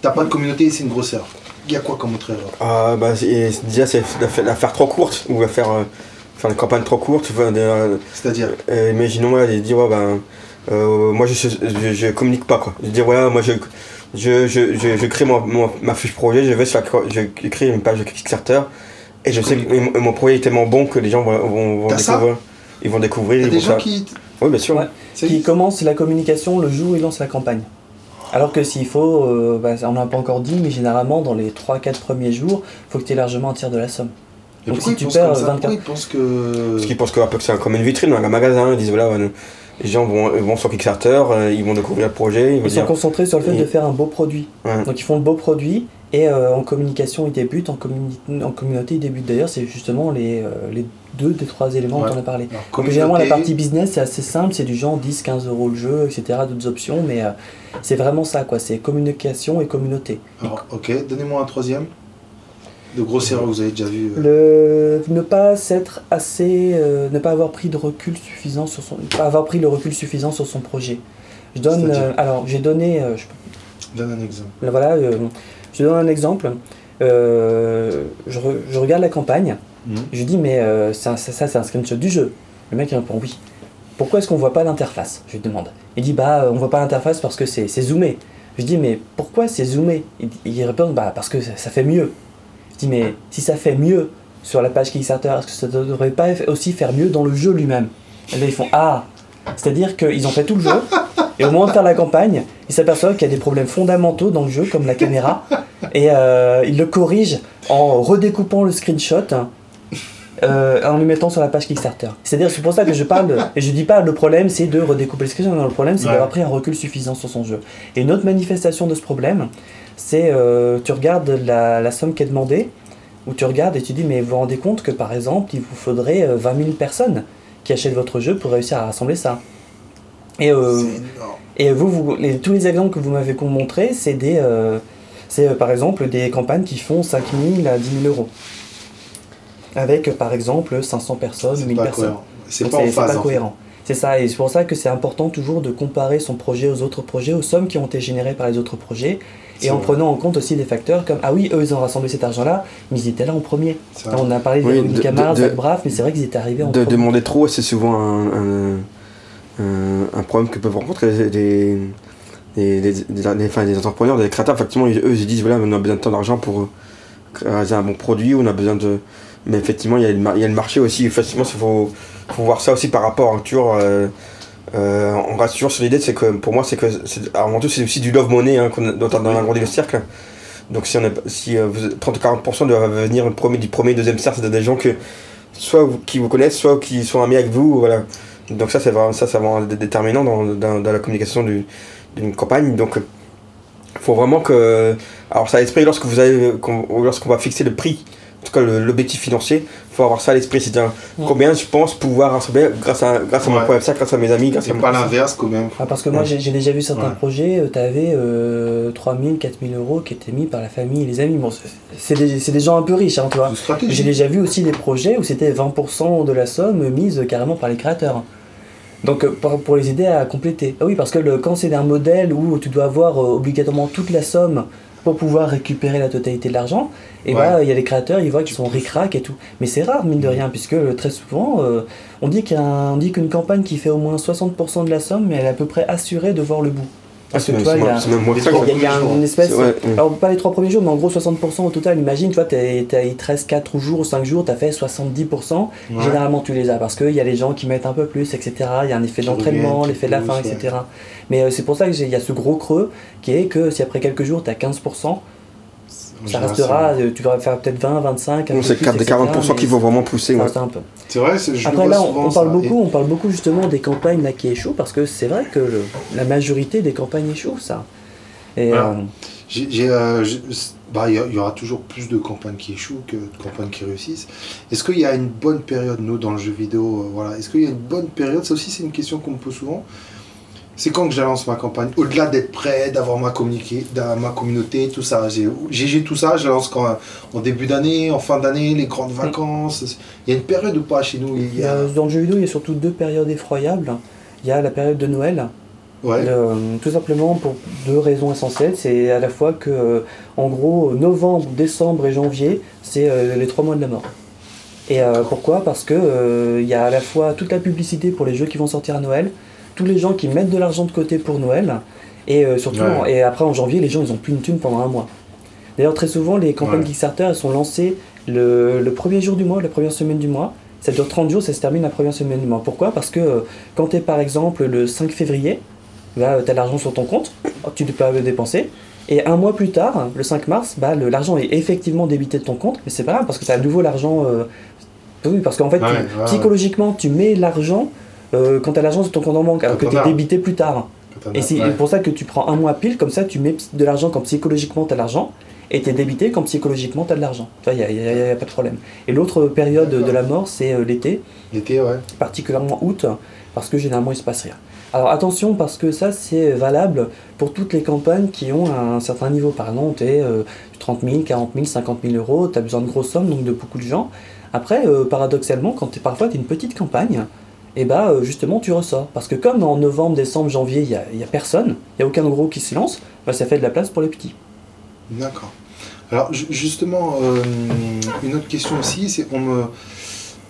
Speaker 1: t'as pas de communauté, c'est une grosse erreur. Il y a quoi comme autre erreur?
Speaker 2: Ah, bah, déjà, c'est la, fa- la faire trop courte, ou la faire, euh, faire une campagne trop courte. euh,
Speaker 1: C'est-à-dire,
Speaker 2: euh, imaginons, là, de dire, ouais, ben, euh, moi, je, je, je communique pas, quoi. De dire, voilà, moi, je, je, je, je, je crée mon, mon- ma fiche projet, je vais sur la, je crée une page de Kickstarter, et je sais que mon, projet est tellement bon que les gens vont, découvrir. Ils vont découvrir, ils
Speaker 1: des
Speaker 2: vont
Speaker 1: gens
Speaker 2: faire-
Speaker 1: qui...
Speaker 2: Oui, bien sûr.
Speaker 3: Ouais. qui commence la communication le jour où il lance la campagne. Alors que s'il faut, euh, bah, on n'a pas encore dit, mais généralement dans les 3-4 premiers jours, il faut que tu aies largement un tiers de la somme.
Speaker 1: Et
Speaker 3: Donc si tu perds
Speaker 1: comme ça
Speaker 3: 24
Speaker 1: Pourquoi ils pensent que...
Speaker 2: Parce qu'ils pensent que, un peu que c'est comme une vitrine, un magasin, ils disent, voilà, euh, les gens vont, vont sur Kickstarter, euh, ils vont découvrir le projet, ils
Speaker 3: Ils sont
Speaker 2: dire,
Speaker 3: concentrés sur le fait
Speaker 2: Et-
Speaker 3: de faire un beau produit.
Speaker 2: Ouais.
Speaker 3: Donc ils font le beau produit et euh, en communication ils débutent, en, communi- en communauté ils débutent. D'ailleurs c'est justement les, euh, les deux des trois éléments
Speaker 1: Ouais.
Speaker 3: dont on a parlé.
Speaker 1: Alors,
Speaker 3: généralement la partie business c'est assez simple, c'est du genre 10-15 euros le jeu, etc. D'autres options, mais euh, c'est vraiment ça quoi, c'est communication et communauté.
Speaker 1: Alors, ok, donnez-moi un troisième. De grosses erreurs que vous avez déjà vu. euh.
Speaker 3: Le, ne pas s'être assez, ne pas avoir pris de recul suffisant sur son, pas avoir pris le recul suffisant sur son projet. Je donne, alors j'ai donné, je
Speaker 1: Donne un exemple.
Speaker 3: Là, Voilà, je donne un exemple. Euh, je, re- je regarde la campagne,
Speaker 1: Mhm.
Speaker 3: je dis mais euh, ça, ça, ça, c'est un screenshot du jeu. Le mec il répond oui. Pourquoi est-ce qu'on voit pas l'interface? Je lui demande. Il dit bah on voit pas l'interface parce que c'est zoomé. Je dis mais pourquoi c'est zoomé? Il, il répond bah parce que ça, ça fait mieux. Je dis mais si ça fait mieux sur la page Kickstarter, est-ce que ça ne devrait pas aussi faire mieux dans le jeu lui-même? Et là ils font ah c'est-à-dire qu'ils ont fait tout le jeu et au moment de faire la campagne, ils s'aperçoivent qu'il y a des problèmes fondamentaux dans le jeu, comme la caméra, et euh, ils le corrigent en redécoupant le screenshot euh, en le mettant sur la page Kickstarter. C'est-à-dire, c'est pour ça que je parle, de- et je dis pas le problème c'est de redécouper le screenshot, non, le problème c'est
Speaker 1: Ouais.
Speaker 3: d'avoir pris un recul suffisant sur son jeu. Et une autre manifestation de ce problème, c'est euh, tu regardes la, la somme qui est demandée, où tu regardes et tu dis, mais vous vous rendez compte que par exemple, il vous faudrait euh, 20 000 personnes qui achètent votre jeu pour réussir à rassembler ça. Et euh,
Speaker 1: C'est énorme.
Speaker 3: et vous, vous- les- tous les exemples que vous m'avez montrés, c'est des, euh, c'est euh, par exemple des campagnes qui font 5 000 à 10 000 euros. Avec euh, par exemple 500 personnes,
Speaker 1: C'est
Speaker 3: 1000
Speaker 1: pas
Speaker 3: personnes.
Speaker 1: C'est pas en phase.
Speaker 3: pas
Speaker 1: en fait.
Speaker 3: cohérent. C'est ça, et c'est pour ça que c'est important toujours de comparer son projet aux autres projets, aux sommes qui ont été générées par les autres projets, et en
Speaker 1: vrai.
Speaker 3: prenant en compte aussi des facteurs comme ah oui, eux ils ont rassemblé cet argent-là, mais ils étaient là en premier. On a parlé de
Speaker 2: Oui,
Speaker 3: Véronique
Speaker 2: de- de-
Speaker 3: Braff, mais c'est vrai qu'ils étaient arrivés en
Speaker 2: De
Speaker 3: premier.
Speaker 2: demander trop, c'est souvent un, un, un- un problème que peuvent rencontrer des, des, des, des, des- des- enfin, des entrepreneurs, des créateurs. Effectivement, ils- eux, ils se disent voilà, on a besoin de tant d'argent pour euh, réaliser un bon produit, on a besoin de. Mais effectivement, il y a le, mar- il y a le marché aussi. Effectivement, il faut, faut voir ça aussi par rapport. hein, toujours, euh, euh, on reste toujours sur l'idée, c'est que pour moi, c'est que. Avant tout, c'est aussi du love money hein, a- dont on a agrandi le cercle. Donc, si, on si euh, vous- 30-40% doivent venir du premier, deuxième cercle, c'est des gens que soit qui vous connaissent, soit qui sont amis avec vous, voilà. Donc ça c'est vraiment ça c'est vraiment dé- déterminant dans, dans, la communication du- d'une campagne. Donc faut vraiment que alors ça à l'esprit lorsque vous avez qu'on- lorsqu'on va fixer le prix, en tout cas le- l'objectif financier, il faut avoir ça à l'esprit, c'est-à-dire combien je pense pouvoir rassembler grâce à grâce à mon point FCA, grâce à mes amis, grâce à
Speaker 1: pas l'inverse quand même.
Speaker 3: Ah, parce que moi
Speaker 2: Ouais.
Speaker 3: j'ai j'ai déjà vu certains
Speaker 1: Ouais.
Speaker 3: projets, tu avais 3000, 4000 euros qui étaient mis par la famille et les amis. Bon, c'est- c'est des, c'est des gens un peu riches, hein, tu vois. J'ai déjà vu aussi des projets où c'était 20% de la somme mise carrément par les créateurs. Donc euh, pour, pour les aider à compléter. Ah oui, parce que le, quand c'est un modèle où tu dois avoir euh, obligatoirement toute la somme pour pouvoir récupérer la totalité de l'argent, et
Speaker 1: Ouais.
Speaker 3: bah il y a les créateurs, ils voient qu'ils sont ric-rac et tout. Mais c'est rare, mine de rien, puisque euh, très souvent, euh, on dit qu'une campagne qui fait au moins 60% de la somme, mais elle est à peu près assurée de voir le bout. Parce que
Speaker 2: c'est
Speaker 3: tu vois, il y a- il y y une espèce.
Speaker 2: Ouais.
Speaker 3: Alors, pas les trois premiers jours, mais en gros 60% au total. Imagine, tu vois, t'es- t'as- il te reste 4 jours ou 5 jours, tu as fait 70%.
Speaker 1: Ouais.
Speaker 3: Généralement, tu les as parce qu'il y a les gens qui mettent un peu plus, etc. Il y a un effet d'entraînement, l'effet de la
Speaker 1: poussent,
Speaker 3: etc. Mais euh, c'est pour ça qu'il y a ce gros creux qui est que si après quelques jours, tu as 15%, Ça restera, euh, tu vas faire peut-être 20, 25. un
Speaker 2: c'est
Speaker 3: plus,
Speaker 2: 4 des
Speaker 3: etc.,
Speaker 2: 40%
Speaker 3: mais
Speaker 2: qui vont vraiment pousser. ouais.
Speaker 1: C'est vrai, c'est- je le
Speaker 3: Après là, on,
Speaker 1: souvent,
Speaker 3: on parle
Speaker 1: ça.
Speaker 3: beaucoup, on parle beaucoup justement des campagnes là, qui échouent parce que c'est vrai que le- la majorité des campagnes échouent, ça. Et
Speaker 1: Voilà.
Speaker 3: euh,
Speaker 1: euh, bah, Il y, a- il y aura toujours plus de campagnes qui échouent que de campagnes qui réussissent. Est-ce qu'il y a une bonne période, nous, dans le jeu vidéo euh, voilà. Est-ce qu'il y a une bonne période? Ça aussi, c'est une question qu'on me pose souvent. C'est quand que je lance ma campagne Au-delà d'être prêt, d'avoir ma, communauté, tout ça. J'ai tout ça, je la lance quand, en début d'année, en fin d'année, les grandes vacances. Il y a une période ou pas chez nous il y a...
Speaker 3: euh, dans le jeu vidéo, il y a surtout deux périodes effroyables. Il y a la période de Noël,
Speaker 1: Ouais.
Speaker 3: Le- tout simplement pour deux raisons essentielles. C'est à la fois que, euh, en gros, novembre, décembre et janvier, c'est euh, les trois mois de la mort. Et euh, pourquoi? Parce que euh, il y a à la fois toute la publicité pour les jeux qui vont sortir à Noël, tous les gens qui mettent de l'argent de côté pour Noël, et euh, surtout,
Speaker 1: Ouais.
Speaker 3: et après en janvier, les gens ils ont plus une thune pendant un mois. D'ailleurs, très souvent, les campagnes
Speaker 1: Ouais.
Speaker 3: Kickstarter elles sont lancées le, le premier jour du mois, la première semaine du mois. Ça dure 30 jours, ça se termine la première semaine du mois. Pourquoi? Parce que euh, quand tu es par exemple le 5 février, là tu as l'argent sur ton compte, tu peux le dépenser. Et un mois plus tard, le 5 mars, bah, l'argent est effectivement débité de ton compte, mais c'est pas grave parce que tu as à nouveau l'argent. euh, Oui, parce qu'en fait,
Speaker 1: Ouais,
Speaker 3: psychologiquement, tu mets l'argent euh, quand tu as l'argent sur ton compte en banque, alors que
Speaker 1: Quand
Speaker 3: tu es
Speaker 1: t'en as.
Speaker 3: débité plus tard. Et c'est
Speaker 1: ouais.
Speaker 3: pour ça que tu prends un mois pile, comme ça tu mets de l'argent quand psychologiquement tu as l'argent, et tu es débité quand psychologiquement tu as de l'argent. Il n'y a, pas de problème. Et l'autre période de la mort, c'est euh, l'été,
Speaker 1: L'été, ouais.
Speaker 3: particulièrement août, parce que généralement il se passe rien. Alors attention, parce que ça c'est valable pour toutes les campagnes qui ont un certain niveau. Par exemple, tu es 30 000, 40 000, 50 000 euros, tu as besoin de grosses sommes, donc de beaucoup de gens. Après, euh, paradoxalement, quand t'es- parfois tu une petite campagne, et bah euh, justement tu ressors. Parce que comme en novembre, décembre, janvier, il n'y a, y a personne, il n'y a aucun gros qui se lance, bah, ça fait de la place pour les petits.
Speaker 1: D'accord. Alors ju- justement, euh, une autre question aussi, c'est on me,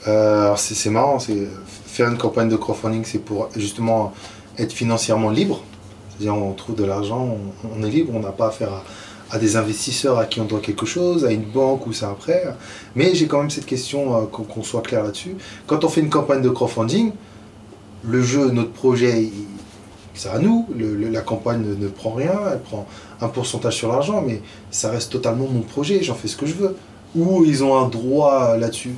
Speaker 1: euh, alors c'est c'est marrant, c'est faire une campagne de crowdfunding, c'est pour justement être financièrement libre. C'est-à-dire on trouve de l'argent, on, on est libre, on n'a pas affaire à, à des investisseurs à qui on doit quelque chose, à une banque ou un prêt. Mais j'ai quand même cette question, euh, qu'on soit clair là-dessus. Quand on fait une campagne de crowdfunding, le jeu, notre projet, c'est à nous. La campagne ne, prend rien, elle prend un pourcentage sur l'argent, mais ça reste totalement mon projet, j'en fais ce que je veux. Ou ils ont un droit là-dessus?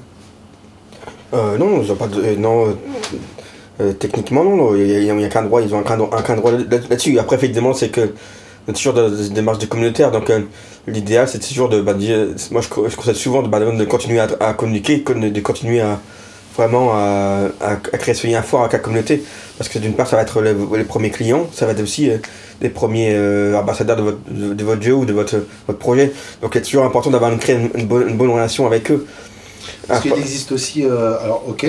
Speaker 2: Euh, non, ils ont pas euh, non, techniquement, non, il n'y a, a qu'un droit, ils ont un, un, qu'un droit là- là-dessus. Après, effectivement, c'est que on est toujours dans des démarches de communautaire, donc euh, l'idéal, c'est toujours de. Bah, moi, je, co- je conseille souvent de, bah, de continuer à, à communiquer, de, continuer à vraiment à, à, à créer ce lien fort avec la communauté. Parce que d'une part, ça va être les, les premiers clients, ça va être aussi euh, les premiers euh, ambassadeurs de votre, de, de votre jeu ou de votre, votre projet. Donc, il est toujours important d'avoir une, créer une, une bonne, une bonne relation avec eux.
Speaker 1: Est-ce qu'il existe aussi, euh, alors ok,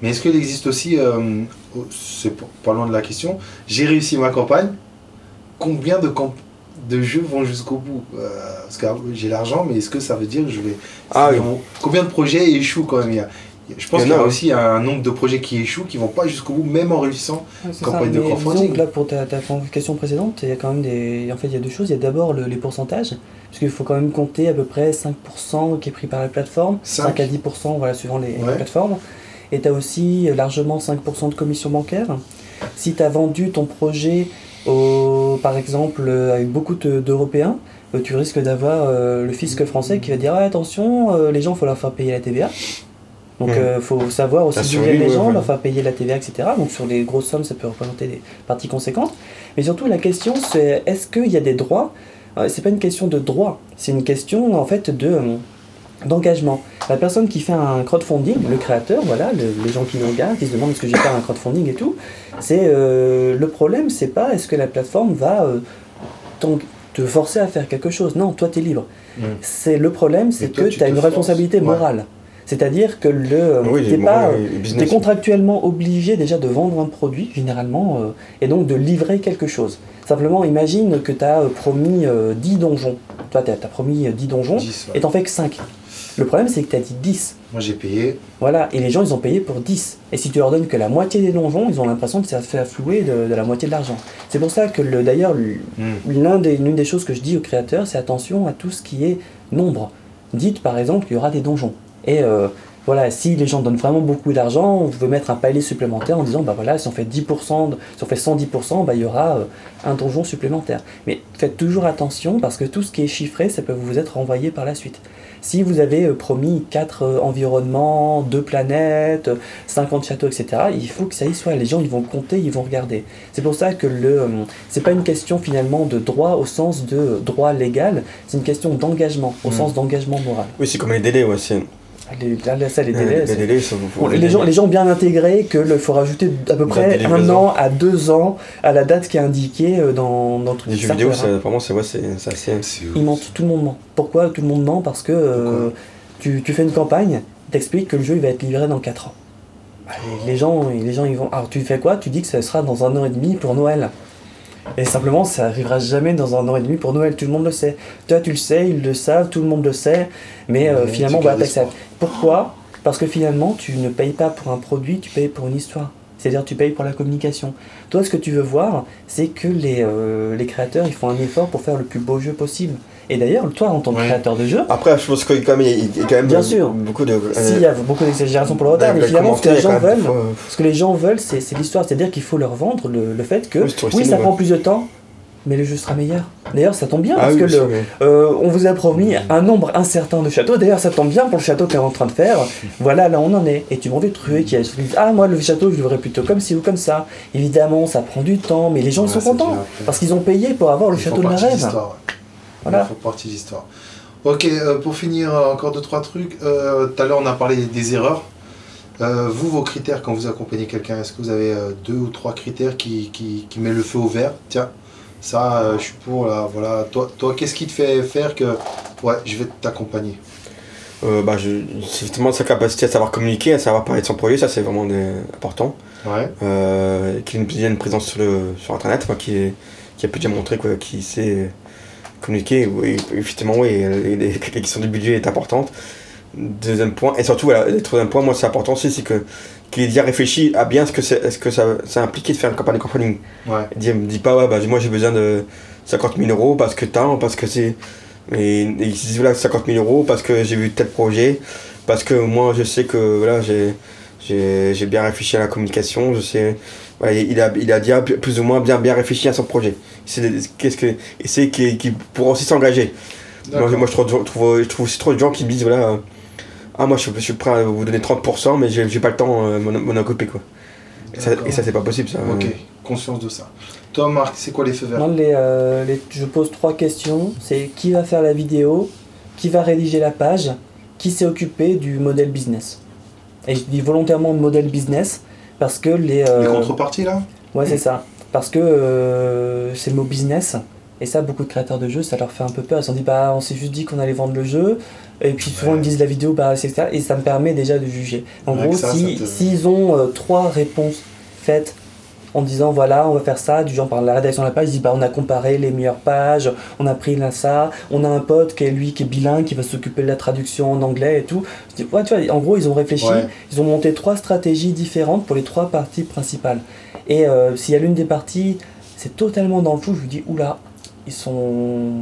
Speaker 1: mais est-ce qu'il existe aussi, oh, c'est pas loin de la question, j'ai réussi ma campagne, combien de, jeux vont jusqu'au bout Euh, Parce que j'ai l'argent, mais est-ce que ça veut dire que je vais...
Speaker 2: Ah oui.
Speaker 1: on- Combien de projets échouent quand même il y a, Je pense qu'il
Speaker 2: en
Speaker 1: y
Speaker 2: a,
Speaker 1: aussi un nombre de projets qui échouent, qui vont pas jusqu'au bout, même en réussissant. Campagne de crowdfunding.
Speaker 3: là, pour ta, ta question précédente, il y a quand même des. En fait, il y a deux choses. Il y a d'abord le- les pourcentages, parce qu'il faut quand même compter à peu près 5% qui est pris par la plateforme, 5,
Speaker 1: Cinq.
Speaker 3: à 10%, voilà, suivant les, les
Speaker 1: Ouais.
Speaker 3: plateformes. Et tu as aussi largement 5% de commission bancaire. Si tu as vendu ton projet, au, par exemple, euh, avec beaucoup de- d'Européens, euh, tu risques d'avoir euh, le fisc français qui va dire Ah, attention, les gens, il faut leur faire payer la TVA. Donc, il faut savoir aussi d'où viennent les gens,
Speaker 2: ouais.
Speaker 3: leur faire payer la TVA, etc. Donc, sur les grosses sommes, ça peut représenter des parties conséquentes. Mais surtout, la question, c'est est-ce qu'il y a des droits? C'est pas une question de droit, c'est une question, en fait, de. d'engagement. La personne qui fait un crowdfunding, le créateur, voilà, le- les gens qui nous regardent, qui se demandent est-ce que j'ai fait un crowdfunding et tout, c'est euh, le problème, c'est pas est-ce que la plateforme va euh, te forcer à faire quelque chose. Non, toi, tu es libre.
Speaker 1: Mm.
Speaker 3: C'est le problème, c'est que
Speaker 1: tu
Speaker 3: as une
Speaker 1: forces.
Speaker 3: responsabilité
Speaker 1: Ouais.
Speaker 3: morale. C'est-à-dire que le,
Speaker 2: Oui,
Speaker 3: t'es
Speaker 2: les-
Speaker 3: pas,
Speaker 2: oui,
Speaker 3: euh, T'es
Speaker 2: business.
Speaker 3: contractuellement obligé déjà de vendre un produit, généralement, euh, et donc de livrer quelque chose. Simplement, imagine que tu as promis euh, 10 donjons. Toi, tu as, promis euh, 10 donjons,
Speaker 1: 10, ouais.
Speaker 3: et t'en fais que 5. Le problème, c'est que tu as dit 10.
Speaker 1: Moi j'ai payé.
Speaker 3: Voilà, et les gens, ils ont payé pour 10. Et si tu leur donnes que la moitié des donjons, ils ont l'impression que ça fait afflouer de, de la moitié de l'argent. C'est pour ça que, le- d'ailleurs, le-
Speaker 1: Mm.
Speaker 3: l'un des, l'une des choses que je dis aux créateurs, c'est attention à tout ce qui est nombre. Dites par exemple qu'il y aura des donjons. Et euh, voilà, si les gens donnent vraiment beaucoup d'argent, on peut mettre un palier supplémentaire en disant, bah voilà, si on fait 10%, si on fait 110%, bah il y aura euh, un donjon supplémentaire. Mais faites toujours attention parce que tout ce qui est chiffré, ça peut vous être renvoyé par la suite. Si vous avez euh, promis 4 euh, environnements, 2 planètes, 50 châteaux, etc., il faut que ça y soit. Les gens, ils vont compter, ils vont regarder. C'est pour ça que le, c'est pas une question finalement de droit au sens de droit légal, c'est une question d'engagement, au
Speaker 2: Mm.
Speaker 3: sens d'engagement moral.
Speaker 2: Oui, c'est comme les délais, ouais.
Speaker 3: Les, là, ça, les délais,
Speaker 2: les délais,
Speaker 3: gens, les gens ont bien intégré qu'il faut rajouter à peu près un an à deux ans à la date qui est indiquée euh, dans, dans le truc.
Speaker 2: Les jeux vidéo, c'est vraiment, c'est ouais, assez.
Speaker 3: Ils mentent, tout le monde ment. Pourquoi tout le monde ment? Parce que euh, tu, tu fais une campagne, t'expliques que le jeu il va être livré dans 4 ans. Les, les gens, les gens ils vont. Alors tu fais quoi? Tu dis que ça sera dans un an et demi pour Noël. Et simplement, ça arrivera jamais dans un an et demi pour Noël, tout le monde le sait. Toi, tu le sais, ils le savent, tout le monde le sait, mais euh, finalement,
Speaker 1: gardes
Speaker 3: t'acceptes.
Speaker 1: espoir.
Speaker 3: Pourquoi? Parce que finalement, tu ne payes pas pour un produit, tu payes pour une histoire. C'est-à-dire, tu payes pour la communication. Toi, ce que tu veux voir, c'est que les, euh, les créateurs, ils font un effort pour faire le plus beau jeu possible. Et d'ailleurs, toi, en tant que
Speaker 1: Ouais.
Speaker 3: créateur de jeu,
Speaker 2: Après, je pense qu'il y a quand même,
Speaker 3: Bien sûr.
Speaker 2: beaucoup de.
Speaker 3: s'il y a beaucoup d'exagération pour le retard, mais finalement, ce que les gens veulent, ce que les gens veulent, c'est l'histoire. C'est-à-dire qu'il faut leur vendre le, le fait que,
Speaker 2: Oui,
Speaker 3: ça prend plus de temps, mais le jeu sera meilleur. D'ailleurs, ça tombe bien,
Speaker 2: Ah
Speaker 3: parce
Speaker 2: oui,
Speaker 3: que le, euh, on vous a promis un nombre incertain de châteaux. D'ailleurs, ça tombe bien pour le château que tu es en train de faire. Voilà, là on en est. Et tu m'en veux truer qui a dit Ah, moi, le château, je le voudrais plutôt comme ci ou comme ça. Évidemment, ça prend du temps, mais les gens
Speaker 1: Ouais,
Speaker 3: sont contents. Parce qu'ils ont payé pour avoir le
Speaker 1: Ils
Speaker 3: château de la rêve. Voilà.
Speaker 1: Ils font partie de l'histoire. Ok, euh, pour finir, euh, encore deux, trois trucs. Euh, Tout à l'heure, on a parlé des erreurs. Euh, vous, vos critères quand vous accompagnez quelqu'un, est-ce que vous avez euh, deux ou trois critères qui, qui, qui met le feu au vert? Tiens, ça, euh, je suis pour, là, voilà. Toi, toi qu'est-ce qui te fait faire que, ouais, je vais t'accompagner?
Speaker 2: Euh, bah, je, c'est effectivement sa capacité à savoir communiquer, à savoir parler de son projet, ça c'est vraiment des- important.
Speaker 1: Ouais,
Speaker 2: Euh, qu'il ait une présence sur, le, sur internet, enfin, qui, est- qui a pu déjà montrer quoi, qu'il sait communiquer. Oui, effectivement, oui, les questions du budget est importante. Deuxième point, et surtout, voilà, le troisième point, moi c'est important aussi, c'est que qu'il ait déjà réfléchi à bien ce que, c'est, ce que ça, ça impliquait de faire une campagne de crowdfunding.
Speaker 1: ouais.
Speaker 2: Dis, me dis pas, ouais, bah, moi j'ai besoin de 50 000 euros parce que tant, parce que c'est. Et, et ils se disent, voilà, 50 000 euros parce que j'ai vu tel projet, parce que moi je sais que voilà, j'ai, j'ai, j'ai bien réfléchi à la communication, je sais. Voilà, il a, il a déjà plus ou moins bien, bien réfléchi à son projet. C'est, qu'est-ce que, et c'est qu'il, pourra aussi s'engager. Moi, je, trouve, je, trouve, je trouve aussi trop de gens qui me disent, voilà, euh, ah, moi je, suis- je suis prêt à vous donner 30%, mais j'ai, pas le temps euh, m'en m'en occuper, quoi. Et ça, et ça, c'est pas possible, ça.
Speaker 1: Ok, conscience de ça. Toi, Marc, c'est quoi les feux verts?
Speaker 3: Moi, les, euh, les- je pose trois questions. C'est qui va faire la vidéo, qui va rédiger la page, qui s'est occupé du modèle business? Et je dis volontairement modèle business parce que les... euh,
Speaker 1: Les contreparties, là
Speaker 3: Ouais, c'est ça. Parce que euh, c'est le mot business. Et ça, beaucoup de créateurs de jeux, ça leur fait un peu peur. Ils se sont dit, bah, on s'est juste dit qu'on allait vendre le jeu. Et puis souvent,
Speaker 1: Ouais.
Speaker 3: ils me disent la vidéo, bah, c'est ça. Et ça me permet déjà de juger. En gros,
Speaker 1: ça,
Speaker 3: si-
Speaker 1: te-
Speaker 3: s'ils ont euh, trois réponses faites en disant, voilà, on va faire ça, du genre par la rédaction de la page, ils disent, bah, on a comparé les meilleures pages, on a pris là ça, on a un pote qui est lui qui est bilingue, qui va s'occuper de la traduction en anglais et tout. Je dis, ouais, tu vois, en gros, ils ont réfléchi.
Speaker 1: Ouais.
Speaker 3: Ils ont monté trois stratégies différentes pour les trois parties principales. Et euh, s'il y a l'une des parties, c'est totalement dans le flou, je vous dis, oula, ils sont.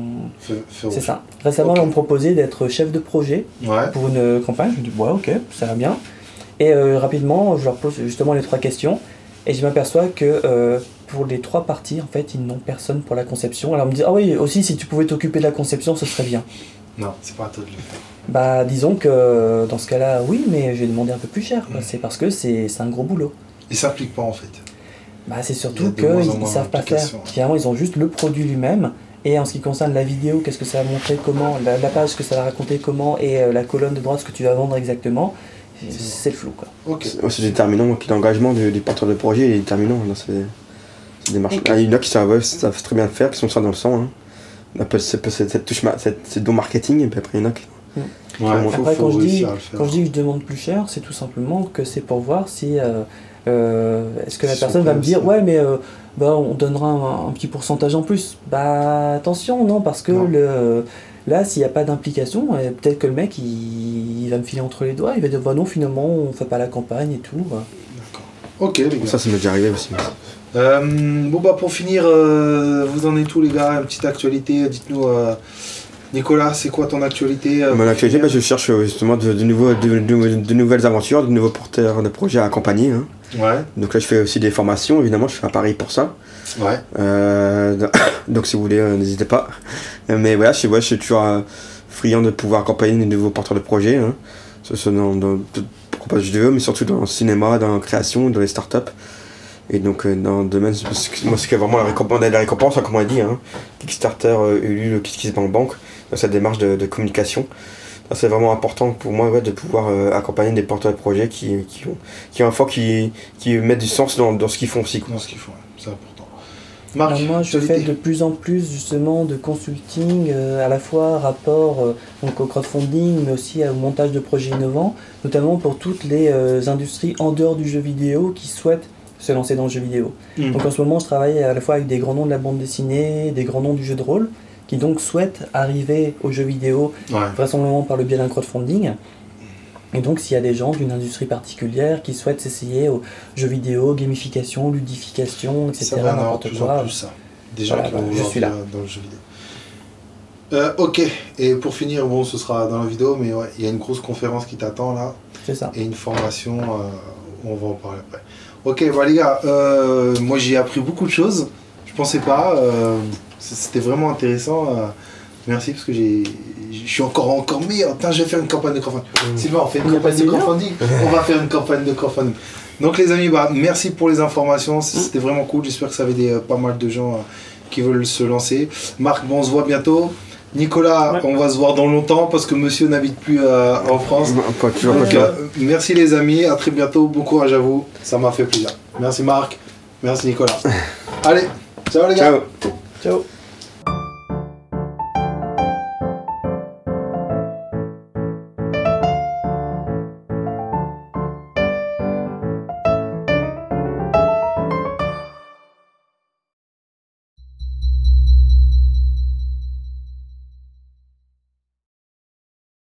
Speaker 3: C'est ça. Récemment,
Speaker 1: Ok.
Speaker 3: on me proposait d'être chef de projet
Speaker 1: Ouais.
Speaker 3: pour une campagne. Je me dis, ouais, ok, ça va bien. Et euh, rapidement, je leur pose justement les trois questions. Et je m'aperçois que euh, pour les trois parties, en fait, ils n'ont personne pour la conception. Alors, on me dit, ah oui, aussi, si tu pouvais t'occuper de la conception, ce serait bien.
Speaker 1: Non, c'est pas à toi de le faire.
Speaker 3: Bah, disons que dans ce cas-là, oui, mais je vais demander un peu plus cher.
Speaker 1: Mm.
Speaker 3: C'est parce que c'est un gros boulot.
Speaker 1: Ils s'appliquent pas, en fait.
Speaker 3: Bah, c'est surtout qu'ils
Speaker 1: moins
Speaker 3: savent pas faire. Finalement, ils ont juste le produit lui-même. Et en ce qui concerne la vidéo, qu'est-ce que ça va montrer, comment, la, la page, ce que ça va raconter, comment, et euh, la colonne de droite, ce que tu vas vendre exactement, c'est le flou. Quoi.
Speaker 1: Ok.
Speaker 2: C'est déterminant, donc l'engagement du, du porteur de projet est déterminant dans ces, ces démarches. Il y en a qui savent, savent très bien le faire, qui sont ça dans le sang. Hein. On appelle cette, cette, cette touche, cette, cette don marketing, et puis après il y en a qui.
Speaker 1: Ouais,
Speaker 2: Après,
Speaker 3: quand je, dis, quand je dis que je demande plus cher, c'est tout simplement que c'est pour voir si. euh, euh, Est-ce que la personne va me dire, ouais, mais euh, bah, on donnera un, un petit pourcentage en plus Bah, attention, non, parce que
Speaker 1: Non.
Speaker 3: le. Là, s'il n'y a pas d'implication, euh, peut-être que le mec, il, il va me filer entre les doigts, il va dire, bah non, finalement, on fait pas la campagne et tout. bah.
Speaker 1: Ok, les gars.
Speaker 2: Ça, ça m'est déjà arrivé aussi.
Speaker 1: Euh, bon bah pour finir, euh, vous en êtes tous les gars, une petite actualité, dites-nous euh, Nicolas, c'est quoi ton actualité euh,
Speaker 2: Mon actualité, bah, je cherche justement de, de nouveaux, de, de- de nouvelles aventures, de nouveaux porteurs de projets à accompagner. hein.
Speaker 1: Ouais,
Speaker 2: Donc là, je fais aussi des formations, évidemment, je fais à Paris pour ça.
Speaker 1: ouais.
Speaker 2: Euh, <coughs> donc si vous voulez, euh, n'hésitez pas. Mais voilà, je, ouais, je suis toujours euh, friand de pouvoir accompagner des nouveaux porteurs de projets. Hein. Ce soit dans, dans, pas jeux vidéo, mais surtout dans le cinéma, dans la création, dans les startups. Et donc euh, dans le domaine, moi ce qui est vraiment la récompense, la récompense hein, comme on a dit, hein, Kickstarter, euh, Ulule, KissKissBankBank, dans cette démarche de, communication. C'est vraiment important pour moi de pouvoir euh, accompagner des porteurs de projets qui, qui, ont, qui, ont, fois, qui, qui mettent du sens dans, dans ce qu'ils font aussi.
Speaker 1: Dans ce qu'il faut, ouais, c'est important. Marc,
Speaker 3: Alors moi, je fais de plus en plus justement de consulting, euh, à la fois rapport euh, donc au crowdfunding, mais aussi au montage de projets innovants, notamment pour toutes les euh, industries en dehors du jeu vidéo qui souhaitent se lancer dans le jeu vidéo.
Speaker 1: Hmm.
Speaker 3: Donc en ce moment, je travaille à la fois avec des grands noms de la bande dessinée, des grands noms du jeu de rôle, qui donc souhaitent arriver au jeu vidéo,
Speaker 1: Ouais.
Speaker 3: vraisemblablement par le biais d'un crowdfunding. Et donc s'il y a des gens d'une industrie particulière qui souhaitent s'essayer au jeu vidéo, gamification, ludification, etc.
Speaker 1: Ça va en avoir de
Speaker 3: n'importe
Speaker 1: plus
Speaker 3: quoi.
Speaker 1: en plus ça. Des gens
Speaker 3: Voilà,
Speaker 1: qui
Speaker 3: bah,
Speaker 1: vont
Speaker 3: je suis
Speaker 1: dans-
Speaker 3: là.
Speaker 1: dans le jeu vidéo. Euh, ok, et pour finir, bon, ce sera dans la vidéo, mais ouais, il y a une grosse conférence qui t'attend là,
Speaker 3: C'est ça.
Speaker 1: et une formation, euh, on va en parler après. Ok, bah les gars, euh, moi j'ai appris beaucoup de choses, je pensais pas, euh, c'était vraiment intéressant. euh, merci parce que j'ai, je suis encore encore meilleur. Putain, je vais faire une campagne de crowdfunding. Sylvain, on fait une campagne de crowdfunding. on va faire une campagne de crowdfunding. Donc les amis, bah merci pour les informations, c'était vraiment cool. J'espère que ça avait des, euh, pas mal de gens euh, qui veulent se lancer. Marc, bon, on se voit bientôt. Nicolas,
Speaker 3: Ouais.
Speaker 1: on va se voir dans longtemps parce que monsieur n'habite plus euh, en France.
Speaker 2: Pas toujours,
Speaker 1: Donc,
Speaker 2: pas
Speaker 1: euh, merci les amis, à très bientôt, bon courage à vous, ça m'a fait plaisir. Merci Marc, merci Nicolas. <laughs> Allez, ciao les gars.
Speaker 2: Ciao.
Speaker 3: Ciao